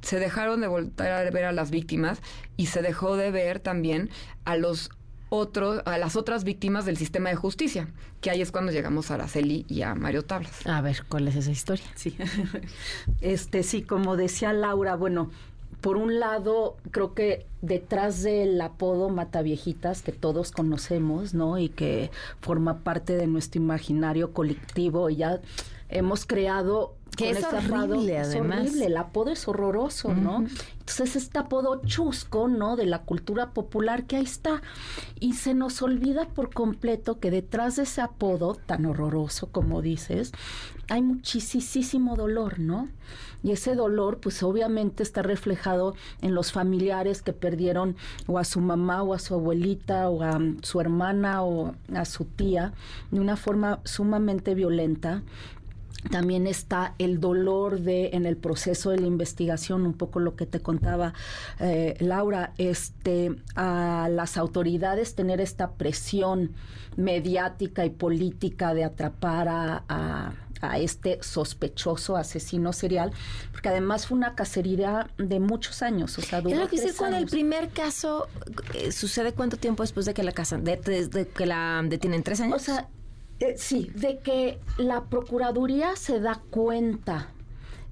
se dejaron de voltar a ver a las víctimas y se dejó de ver también a los otros, a las otras víctimas del sistema de justicia, que ahí es cuando llegamos a Araceli y a Mario Tablas. A ver, ¿cuál es esa historia? Sí. (laughs) Este, sí, como decía Laura, bueno, por un lado, creo que detrás del apodo Mataviejitas, que todos conocemos, ¿no? Y que forma parte de nuestro imaginario colectivo, ya hemos creado que es horrible, además. Es horrible, el apodo es horroroso, ¿no? Entonces, este apodo chusco, ¿no? De la cultura popular que ahí está. Y se nos olvida por completo que detrás de ese apodo tan horroroso, como dices, hay muchísimo dolor, ¿no? Y ese dolor, pues obviamente está reflejado en los familiares que perdieron o a su mamá o a su abuelita o a su hermana o a su tía de una forma sumamente violenta también está el dolor de en el proceso de la investigación, un poco lo que te contaba eh, Laura, este, a las autoridades tener esta presión mediática y política de atrapar a a este sospechoso asesino serial, porque además fue una cacería de muchos años. O sea, duró lo que cuando el primer caso eh, sucede cuánto tiempo después de que la casan, de, que la detienen, tres años. O sea, eh, sí, de que la Procuraduría se da cuenta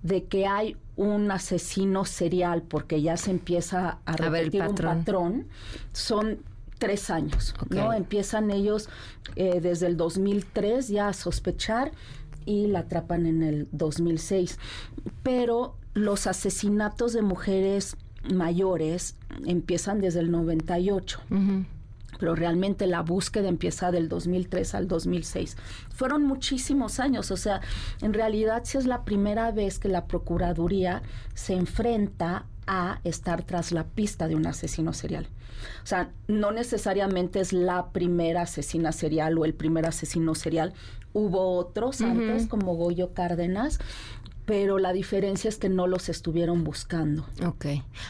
de que hay un asesino serial porque ya se empieza a repetir un patrón, son tres años, ¿no? Empiezan ellos eh, desde el 2003 ya a sospechar y la atrapan en el 2006. Pero los asesinatos de mujeres mayores empiezan desde el 98. Pero realmente la búsqueda empieza del 2003 al 2006. Fueron muchísimos años, o sea, en realidad sí es la primera vez que la Procuraduría se enfrenta a estar tras la pista de un asesino serial. O sea, no necesariamente es la primera asesina serial o el primer asesino serial. Hubo otros antes, como Goyo Cárdenas, pero la diferencia es que no los estuvieron buscando. Ok.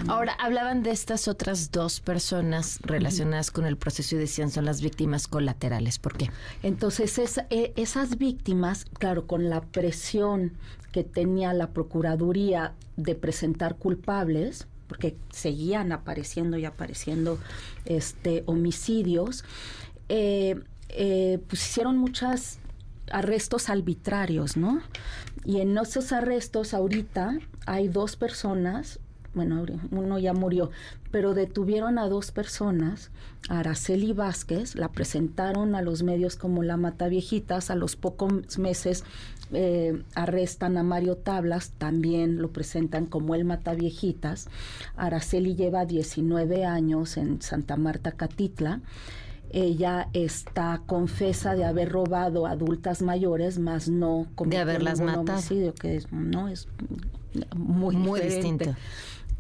Ahora, hablaban de estas otras dos personas relacionadas con el proceso y decían son las víctimas colaterales. ¿Por qué? Entonces, e, esas víctimas, claro, con la presión que tenía la Procuraduría de presentar culpables, porque seguían apareciendo y apareciendo este, homicidios, eh, eh, pues hicieron muchos arrestos arbitrarios, ¿no? Y en esos arrestos ahorita hay dos personas, bueno, uno ya murió, pero detuvieron a dos personas, Araceli Vázquez, la presentaron a los medios como la Mata Viejitas, a los pocos meses eh, arrestan a Mario Tablas, también lo presentan como el Mataviejitas. Araceli lleva 19 años en Santa Marta, Catitla. Ella está confesa de haber robado adultas mayores, más no como de haberlas matado. que no es muy, muy distinto.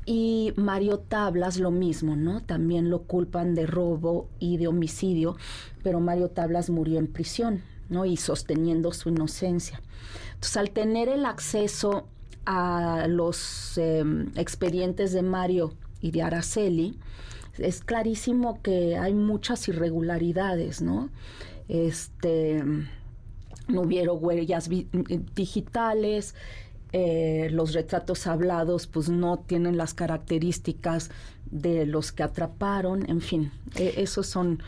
Y Mario Tablas lo mismo, ¿no? También lo culpan de robo y de homicidio, pero Mario Tablas murió en prisión, ¿no? Y sosteniendo su inocencia. Entonces, al tener el acceso a los em, expedientes de Mario y de Araceli, es clarísimo que hay muchas irregularidades, ¿no? Este, no hubieron huellas digitales, eh, los retratos hablados pues no tienen las características de los que atraparon, en fin, eh, esos son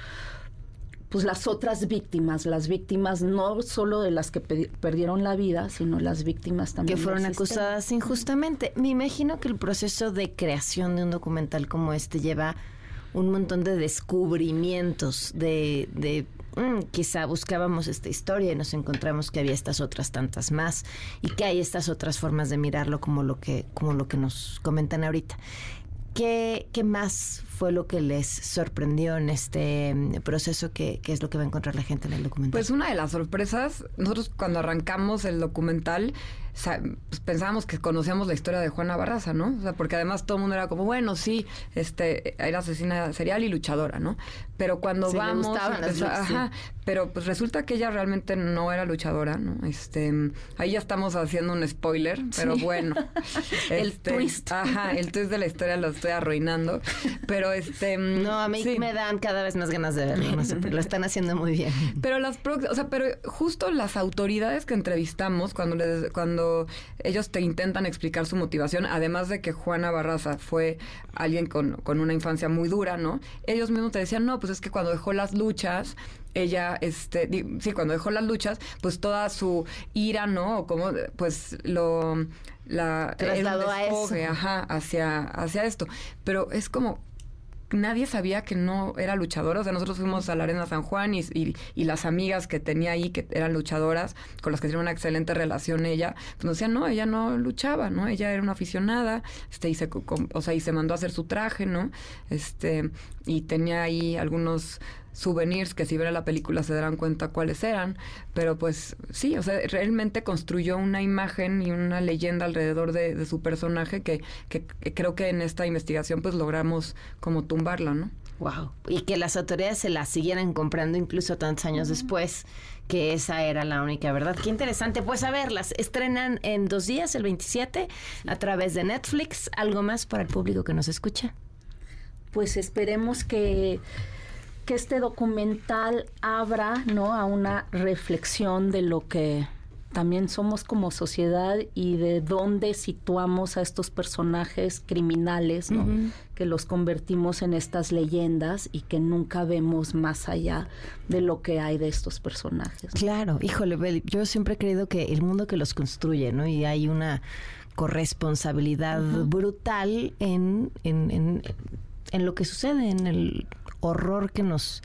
pues las otras víctimas, las víctimas no solo de las que perdieron la vida, sino las víctimas también. Que fueron acusadas injustamente. Me imagino que el proceso de creación de un documental como este lleva un montón de descubrimientos, de, de mm, quizá buscábamos esta historia y nos encontramos que había estas otras tantas más y que hay estas otras formas de mirarlo como lo que, como lo que nos comentan ahorita. ¿Qué, ¿Qué, más fue lo que les sorprendió en este mm, proceso? ¿Qué, ¿Qué, es lo que va a encontrar la gente en el documental? Pues una de las sorpresas, nosotros cuando arrancamos el documental, pues pensábamos que conocíamos la historia de Juana Barraza, ¿no? O sea, porque además todo el mundo era como, bueno, sí, este, era asesina serial y luchadora, ¿no? Pero cuando vamos, ajá, pero pues resulta que ella realmente no era luchadora, ¿no? Este, ahí ya estamos haciendo un spoiler, pero bueno, (laughs) el este, twist, ajá, el twist de la historia lo estoy arruinando, pero este, no, a mí me dan cada vez más ganas de verlo, no sé, lo están haciendo muy bien. Pero las, o sea, pero justo las autoridades que entrevistamos cuando les, cuando ellos te intentan explicar su motivación, además de que Juana Barraza fue alguien con, una infancia muy dura, ¿no? Ellos mismos te decían, no, pues es que cuando dejó las luchas, ella, este, sí, cuando dejó las luchas, pues toda su ira, ¿no? O como, pues lo, la, trasladó a eso. Ajá, hacia, hacia esto. Pero es como, nadie sabía que no era luchadora. O sea, nosotros fuimos a la Arena San Juan y, y, las amigas que tenía ahí, que eran luchadoras, con las que tenía una excelente relación ella, pues nos decían, no, ella no luchaba, ¿no? Ella era una aficionada, este, y se, o sea, y se mandó a hacer su traje, ¿no? Este, y tenía ahí algunos souvenirs que si ven la película se darán cuenta cuáles eran, pero pues sí, o sea, realmente construyó una imagen y una leyenda alrededor de, su personaje que, que, creo que en esta investigación pues logramos como tumbarla, ¿no? Wow. Y que las autoridades se la siguieran comprando incluso tantos años después, que esa era la única verdad. Qué interesante. Pues a ver, las estrenan en dos días, el 27, a través de Netflix. ¿Algo más para el público que nos escucha? Pues esperemos que que este documental abra ¿no? a una reflexión de lo que también somos como sociedad y de dónde situamos a estos personajes criminales, ¿no? que los convertimos en estas leyendas y que nunca vemos más allá de lo que hay de estos personajes. Claro, híjole, yo siempre he creído que el mundo que los construye, ¿no? Y hay una corresponsabilidad brutal en, en, en, en lo que sucede en el horror que nos,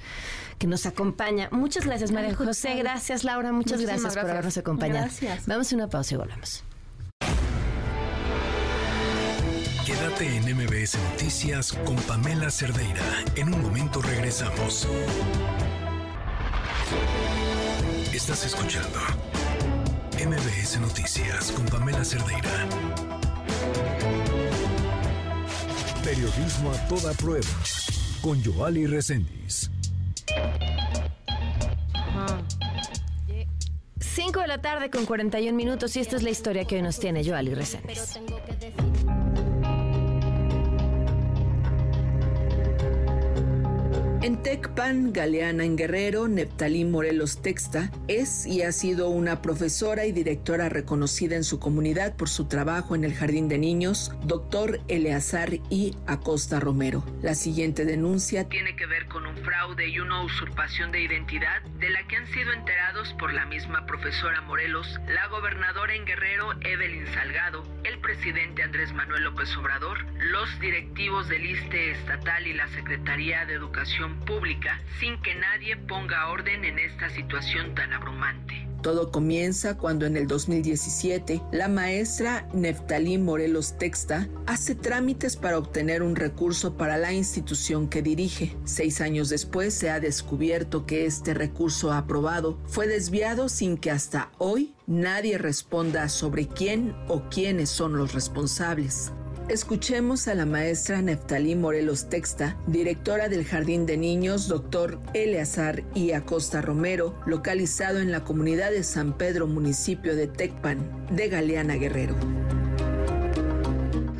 que nos acompaña. Muchas gracias, María José. Gracias, Laura. Muchas gracias, por habernos acompañado. Gracias. Vamos a una pausa y volvemos. Quédate en MBS Noticias con Pamela Cerdeira. En un momento regresamos. Estás escuchando MBS Noticias con Pamela Cerdeira. Periodismo a toda prueba con Joali Reséndiz. 5 de la tarde con 41 minutos y esta es la historia que hoy nos tiene Joali Reséndiz. En Tecpan, Galeana en Guerrero, Neptalí Morelos Texta es y ha sido una profesora y directora reconocida en su comunidad por su trabajo en el Jardín de Niños, doctor Eleazar y Acosta Romero. La siguiente denuncia tiene que ver con un fraude y una usurpación de identidad de la que han sido enterados por la misma profesora Morelos, la gobernadora en Guerrero Evelyn Salgado, el presidente Andrés Manuel López Obrador, los directivos del ISTE estatal y la Secretaría de Educación pública sin que nadie ponga orden en esta situación tan abrumante. Todo comienza cuando en el 2017 la maestra Neftalí Morelos Texta hace trámites para obtener un recurso para la institución que dirige. Seis años después se ha descubierto que este recurso aprobado fue desviado sin que hasta hoy nadie responda sobre quién o quiénes son los responsables. Escuchemos a la maestra Neftalí Morelos Texta, directora del Jardín de Niños, doctor Eleazar y Acosta Romero, localizado en la comunidad de San Pedro, municipio de Tecpan, de Galeana Guerrero.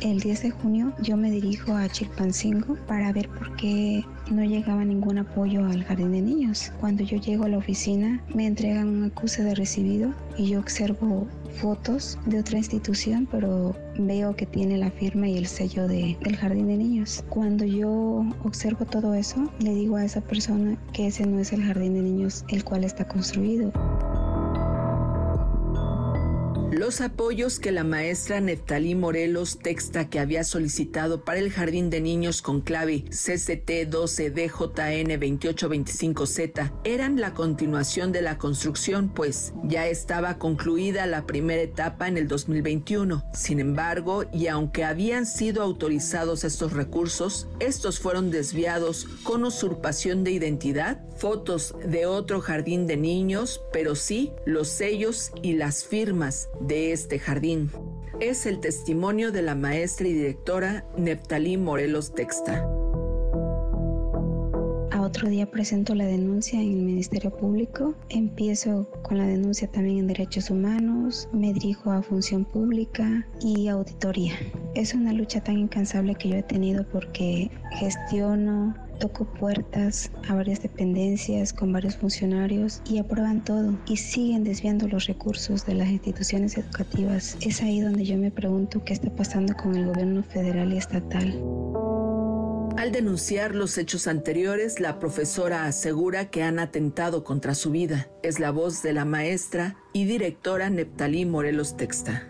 El 10 de junio yo me dirijo a Chilpancingo para ver por qué no llegaba ningún apoyo al jardín de niños. Cuando yo llego a la oficina me entregan un acuse de recibido y yo observo fotos de otra institución, pero veo que tiene la firma y el sello de, del jardín de niños. Cuando yo observo todo eso, le digo a esa persona que ese no es el jardín de niños el cual está construido. Los apoyos que la maestra Neftalí Morelos texta que había solicitado para el jardín de niños con clave CCT12DJN2825Z eran la continuación de la construcción, pues ya estaba concluida la primera etapa en el 2021. Sin embargo, y aunque habían sido autorizados estos recursos, estos fueron desviados con usurpación de identidad, fotos de otro jardín de niños, pero sí los sellos y las firmas de este jardín. Es el testimonio de la maestra y directora Neptalí Morelos Texta. A otro día presento la denuncia en el Ministerio Público, empiezo con la denuncia también en Derechos Humanos, me dirijo a Función Pública y Auditoría. Es una lucha tan incansable que yo he tenido porque gestiono, toco puertas a varias dependencias con varios funcionarios y aprueban todo y siguen desviando los recursos de las instituciones educativas. Es ahí donde yo me pregunto qué está pasando con el gobierno federal y estatal. Al denunciar los hechos anteriores, la profesora asegura que han atentado contra su vida. Es la voz de la maestra y directora Neptalí Morelos Texta.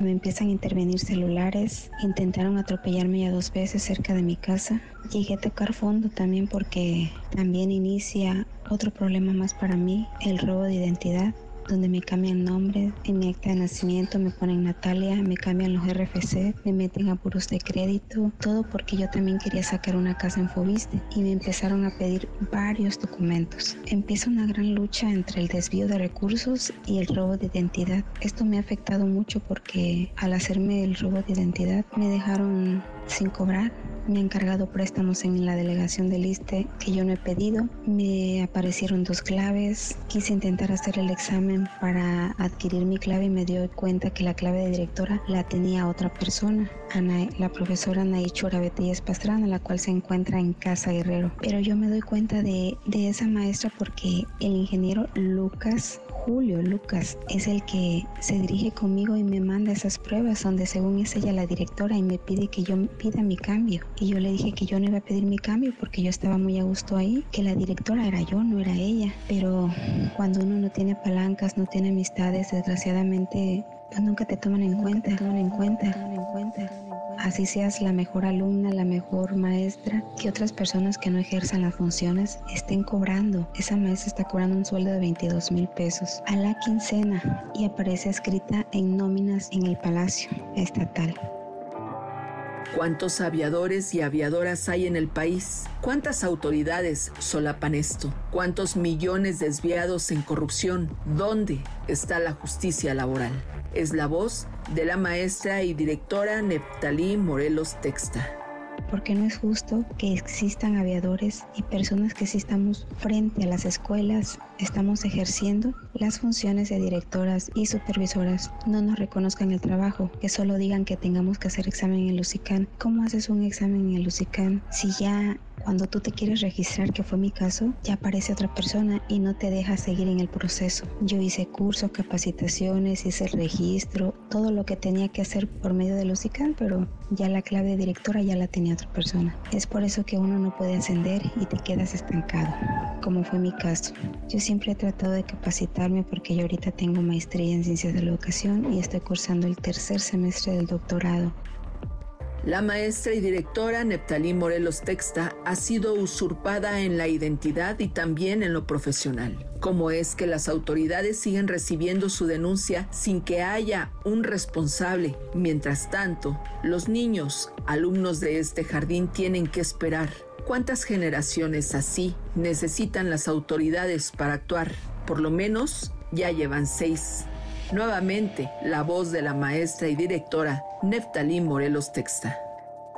Me empiezan a intervenir celulares, intentaron atropellarme ya dos veces cerca de mi casa. Llegué a tocar fondo también porque también inicia otro problema más para mí, el robo de identidad donde me cambian nombre, en mi acta de nacimiento me ponen Natalia, me cambian los RFC, me meten a puros de crédito, todo porque yo también quería sacar una casa en Fobiste y me empezaron a pedir varios documentos. Empieza una gran lucha entre el desvío de recursos y el robo de identidad. Esto me ha afectado mucho porque al hacerme el robo de identidad me dejaron sin cobrar me han cargado préstamos en la delegación del ISTE que yo no he pedido. Me aparecieron dos claves. Quise intentar hacer el examen para adquirir mi clave y me dio cuenta que la clave de directora la tenía otra persona, Ana, la profesora Naichura Betellas Pastrana, la cual se encuentra en Casa Guerrero. Pero yo me doy cuenta de, de esa maestra porque el ingeniero Lucas Julio Lucas es el que se dirige conmigo y me manda esas pruebas donde según es ella la directora y me pide que yo pida mi cambio. Y yo le dije que yo no iba a pedir mi cambio porque yo estaba muy a gusto ahí, que la directora era yo, no era ella. Pero cuando uno no tiene palancas, no tiene amistades, desgraciadamente pues nunca te toman en cuenta, toman en cuenta, toman en cuenta así seas la mejor alumna, la mejor maestra, que otras personas que no ejerzan las funciones estén cobrando. Esa maestra está cobrando un sueldo de 22 mil pesos a la quincena y aparece escrita en nóminas en el Palacio Estatal. ¿Cuántos aviadores y aviadoras hay en el país? ¿Cuántas autoridades solapan esto? ¿Cuántos millones desviados en corrupción? ¿Dónde está la justicia laboral? Es la voz de la maestra y directora Neptalí Morelos Texta. Porque no es justo que existan aviadores y personas que sí estamos frente a las escuelas, estamos ejerciendo las funciones de directoras y supervisoras, no nos reconozcan el trabajo, que solo digan que tengamos que hacer examen en el. ¿Cómo haces un examen en el si ya cuando tú te quieres registrar, que fue mi caso, ya aparece otra persona y no te deja seguir en el proceso. Yo hice cursos, capacitaciones, hice el registro, todo lo que tenía que hacer por medio de Lucican, pero ya la clave de directora ya la tenía otra persona. Es por eso que uno no puede ascender y te quedas estancado, como fue mi caso. Yo siempre he tratado de capacitarme porque yo ahorita tengo maestría en ciencias de la educación y estoy cursando el tercer semestre del doctorado. La maestra y directora Neptalí Morelos Texta ha sido usurpada en la identidad y también en lo profesional. ¿Cómo es que las autoridades siguen recibiendo su denuncia sin que haya un responsable? Mientras tanto, los niños, alumnos de este jardín, tienen que esperar. ¿Cuántas generaciones así necesitan las autoridades para actuar? Por lo menos ya llevan seis. Nuevamente, la voz de la maestra y directora Neftalí Morelos Texta.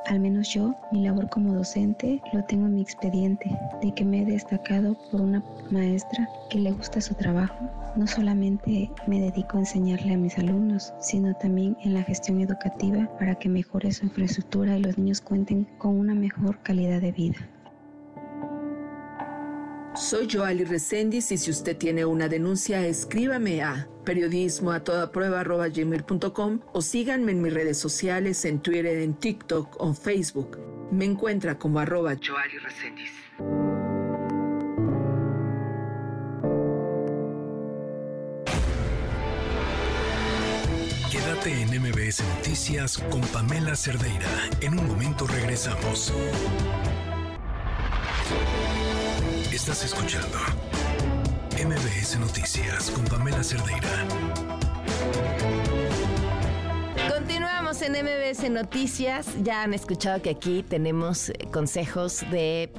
Al menos yo, mi labor como docente, lo tengo en mi expediente, de que me he destacado por una maestra que le gusta su trabajo. No solamente me dedico a enseñarle a mis alumnos, sino también en la gestión educativa para que mejore su infraestructura y los niños cuenten con una mejor calidad de vida. Soy Joali Reséndiz y si usted tiene una denuncia, escríbame a periodismo a toda prueba gmail.com o síganme en mis redes sociales, en Twitter, en TikTok o Facebook. Me encuentra como arroba Joali Reséndiz. Quédate en MBS Noticias con Pamela Cerdeira. En un momento regresamos. Estás escuchando MBS Noticias con Pamela Cerdeira. Continuamos en MBS Noticias. Ya han escuchado que aquí tenemos eh, consejos de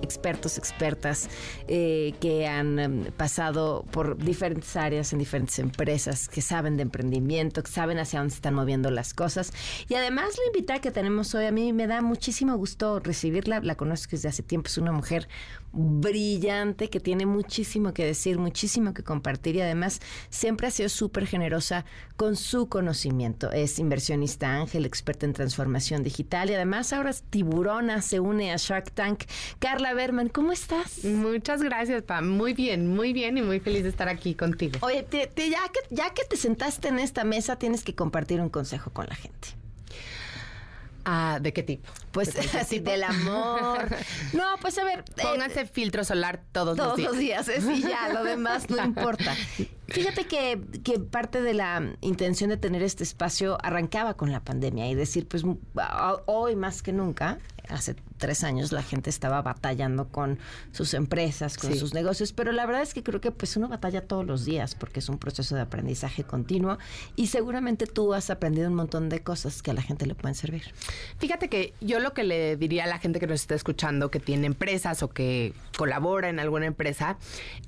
expertos, expertas eh, que han em, pasado por diferentes áreas en diferentes empresas, que saben de emprendimiento, que saben hacia dónde están moviendo las cosas. Y además la invitada que tenemos hoy, a mí me da muchísimo gusto recibirla. La conozco desde hace tiempo, es una mujer brillante que tiene muchísimo que decir, muchísimo que compartir y además siempre ha sido súper generosa con su conocimiento. Es inversionista ángel, experta en transformación digital y además ahora es tiburona, se une a Shark Tank. Carla Berman, ¿cómo estás? Muchas gracias, Pam. Muy bien, muy bien y muy feliz de estar aquí contigo. Oye, ya, que, ya que te sentaste en esta mesa, tienes que compartir un consejo con la gente. Ah, ¿De qué tipo? Pues así (laughs) del amor. (laughs) No, pues a ver. Eh, Pónganse filtro solar todos, los días. Todos los días, es, y ya, lo demás no importa. (laughs) Fíjate que, que, parte de la intención de tener este espacio arrancaba con la pandemia y decir, pues hoy más que nunca, hace tres años la gente estaba batallando con sus empresas, con sus negocios, pero la verdad es que creo que pues uno batalla todos los días porque es un proceso de aprendizaje continuo y seguramente tú has aprendido un montón de cosas que a la gente le pueden servir. Fíjate que yo lo que le diría a la gente que nos está escuchando, que tiene empresas o que colabora en alguna empresa,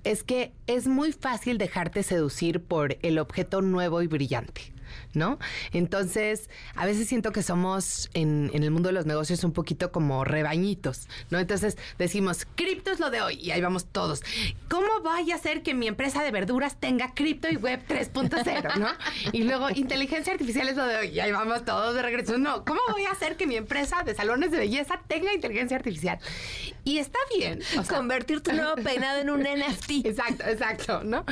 es que es muy fácil dejarte seducir por el objeto nuevo y brillante. ¿No? Entonces, a veces siento que somos en, el mundo de los negocios un poquito como rebañitos, ¿no? Entonces decimos, cripto es lo de hoy y ahí vamos todos. ¿Cómo vaya a ser que mi empresa de verduras tenga cripto y web 3.0, ¿no? Y luego inteligencia artificial es lo de hoy y ahí vamos todos de regreso. No, ¿cómo voy a hacer que mi empresa de salones de belleza tenga inteligencia artificial? Y está bien. Convertir tu nuevo peinado en un (laughs) NFT. Exacto, exacto, ¿no?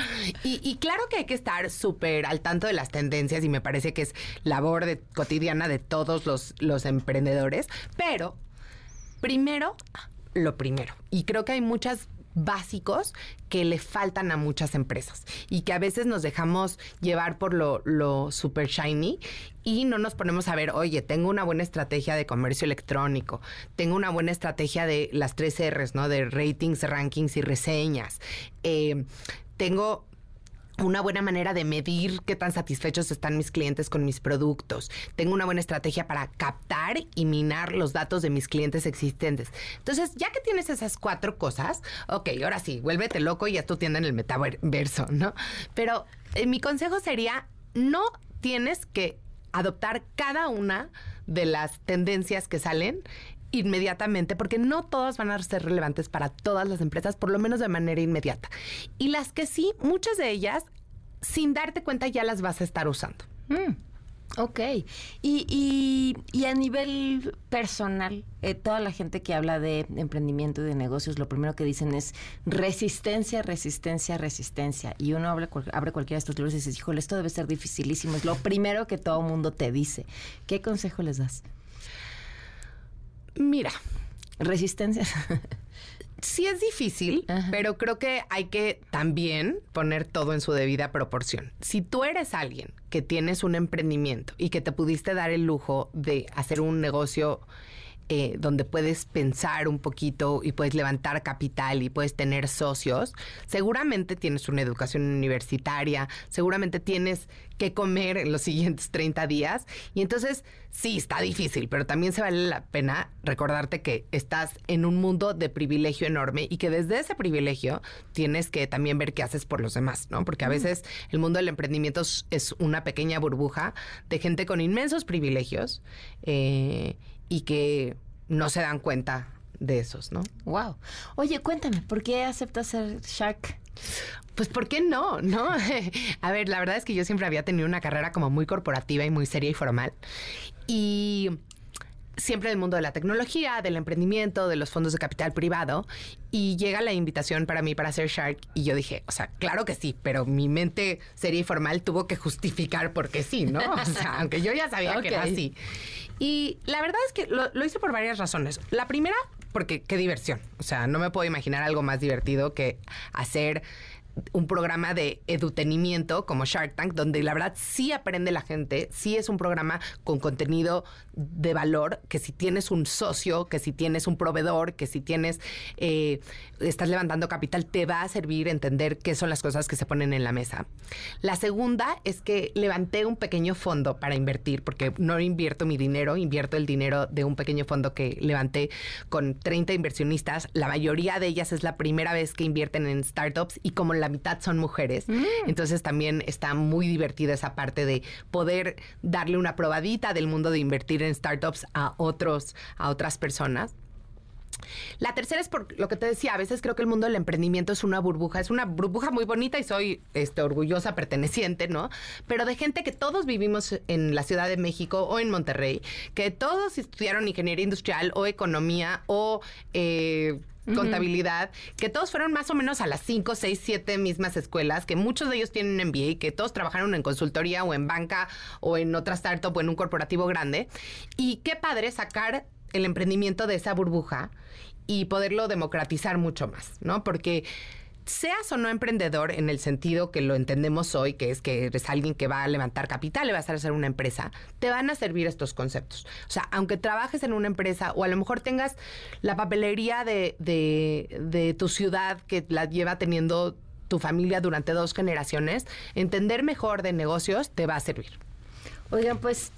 Y, y claro que hay que estar súper al tanto de las tendencias y me parece que es labor de, cotidiana de todos los, emprendedores, pero primero, lo primero. Y creo que hay muchos básicos que le faltan a muchas empresas y que a veces nos dejamos llevar por lo, lo super shiny y no nos ponemos a ver, oye, tengo una buena estrategia de comercio electrónico, tengo una buena estrategia de las tres R's, ¿no? De ratings, rankings y reseñas. Eh, tengo una buena manera de medir qué tan satisfechos están mis clientes con mis productos. Tengo una buena estrategia para captar y minar los datos de mis clientes existentes. Entonces, ya que tienes esas cuatro cosas, ok, ahora sí, vuélvete loco y ya tu tienda en el metaverso, ¿no? Pero eh, mi consejo sería, no tienes que adoptar cada una de las tendencias que salen inmediatamente, porque no todas van a ser relevantes para todas las empresas, por lo menos de manera inmediata. Y las que sí, muchas de ellas, sin darte cuenta, ya las vas a estar usando. Mm, ok. Y, y, a nivel personal, eh, toda la gente que habla de emprendimiento y de negocios, lo primero que dicen es resistencia, resistencia, resistencia. Y uno abre, abre cualquiera de estos libros y dice, híjole, esto debe ser dificilísimo. Es lo primero que todo mundo te dice. ¿Qué consejo les das? Mira, resistencia. (laughs) sí es difícil, pero creo que hay que también poner todo en su debida proporción. Si tú eres alguien que tienes un emprendimiento y que te pudiste dar el lujo de hacer un negocio eh, donde puedes pensar un poquito y puedes levantar capital y puedes tener socios, seguramente tienes una educación universitaria, seguramente tienes que comer en los (laughs) siguientes 30 días. Y entonces, sí, está difícil, pero también se vale la pena recordarte que estás en un mundo de privilegio enorme y que desde ese privilegio tienes que también ver qué haces por los demás, ¿no? Porque a mm. veces el mundo del emprendimiento es una pequeña burbuja de gente con inmensos privilegios. Eh, y que no se dan cuenta de esos, ¿no? Wow. Oye, cuéntame, ¿por qué aceptas ser Shark? Pues ¿por qué no? ¿No? (laughs) A ver, la verdad es que yo siempre había tenido una carrera como muy corporativa y muy seria y formal. Y siempre del mundo de la tecnología, del emprendimiento, de los fondos de capital privado. Y llega la invitación para mí para hacer Shark y yo dije, o sea, claro que sí, pero mi mente seria y formal tuvo que justificar por qué sí, ¿no? (laughs) O sea, aunque yo ya sabía que era así. Y la verdad es que lo, lo hice por varias razones. La primera, porque qué diversión. O sea, no me puedo imaginar algo más divertido que hacer un programa de edutenimiento como Shark Tank, donde la verdad sí aprende la gente, sí es un programa con contenido de valor, que si tienes un socio, que si tienes un proveedor, que si tienes, eh, estás levantando capital, te va a servir entender qué son las cosas que se ponen en la mesa. La segunda es que levanté un pequeño fondo para invertir, porque no invierto mi dinero, invierto el dinero de un pequeño fondo que levanté con 30 inversionistas. La mayoría de ellas es la primera vez que invierten en startups y como la mitad son mujeres. Mm. Entonces también está muy divertida esa parte de poder darle una probadita del mundo de invertir en startups a otros, a otras personas. La tercera es por lo que te decía, a veces creo que el mundo del emprendimiento es una burbuja, es una burbuja muy bonita y soy este, orgullosa perteneciente, ¿no? Pero de gente que todos vivimos en la Ciudad de México o en Monterrey, que todos estudiaron ingeniería industrial o economía o eh, contabilidad, que todos fueron más o menos a las 5, 6, 7 mismas escuelas, que muchos de ellos tienen un MBA, que todos trabajaron en consultoría o en banca o en otra startup o en un corporativo grande. Y qué padre sacar el emprendimiento de esa burbuja y poderlo democratizar mucho más, ¿no? Porque seas o no emprendedor en el sentido que lo entendemos hoy, que es que eres alguien que va a levantar capital y vas a hacer una empresa, te van a servir estos conceptos. O sea, aunque trabajes en una empresa o a lo mejor tengas la papelería de, de, de tu ciudad que la lleva teniendo tu familia durante dos generaciones, entender mejor de negocios te va a servir. Oigan, pues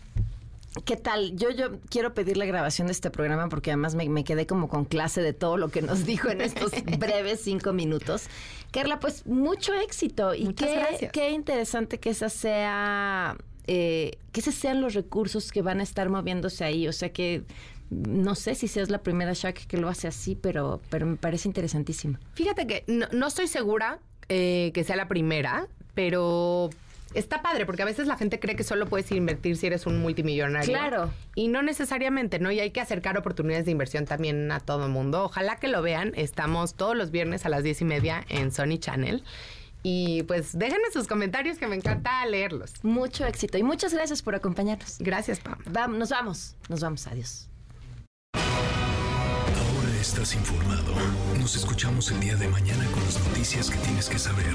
¿Qué tal? Yo, yo quiero pedir la grabación de este programa porque además me, quedé como con clase de todo lo que nos (laughs) dijo en estos breves cinco minutos. Carla, pues mucho éxito y qué, qué interesante que esa sea, eh, que esos sean los recursos que van a estar moviéndose ahí. O sea que no sé si seas la primera Shaq que lo hace así, pero, pero me parece interesantísimo. Fíjate que no, estoy segura eh, que sea la primera, pero está padre, porque a veces la gente cree que solo puedes invertir si eres un multimillonario. Claro. Y no necesariamente, ¿no? Y hay que acercar oportunidades de inversión también a todo el mundo. Ojalá que lo vean. Estamos todos los viernes a las diez y media en Sony Channel. Y pues déjenme sus comentarios que me encanta leerlos. Mucho éxito y muchas gracias por acompañarnos. Gracias, Pam. Vamos, nos vamos. Nos vamos. Adiós. Ahora estás informado. Nos escuchamos el día de mañana con las noticias que tienes que saber.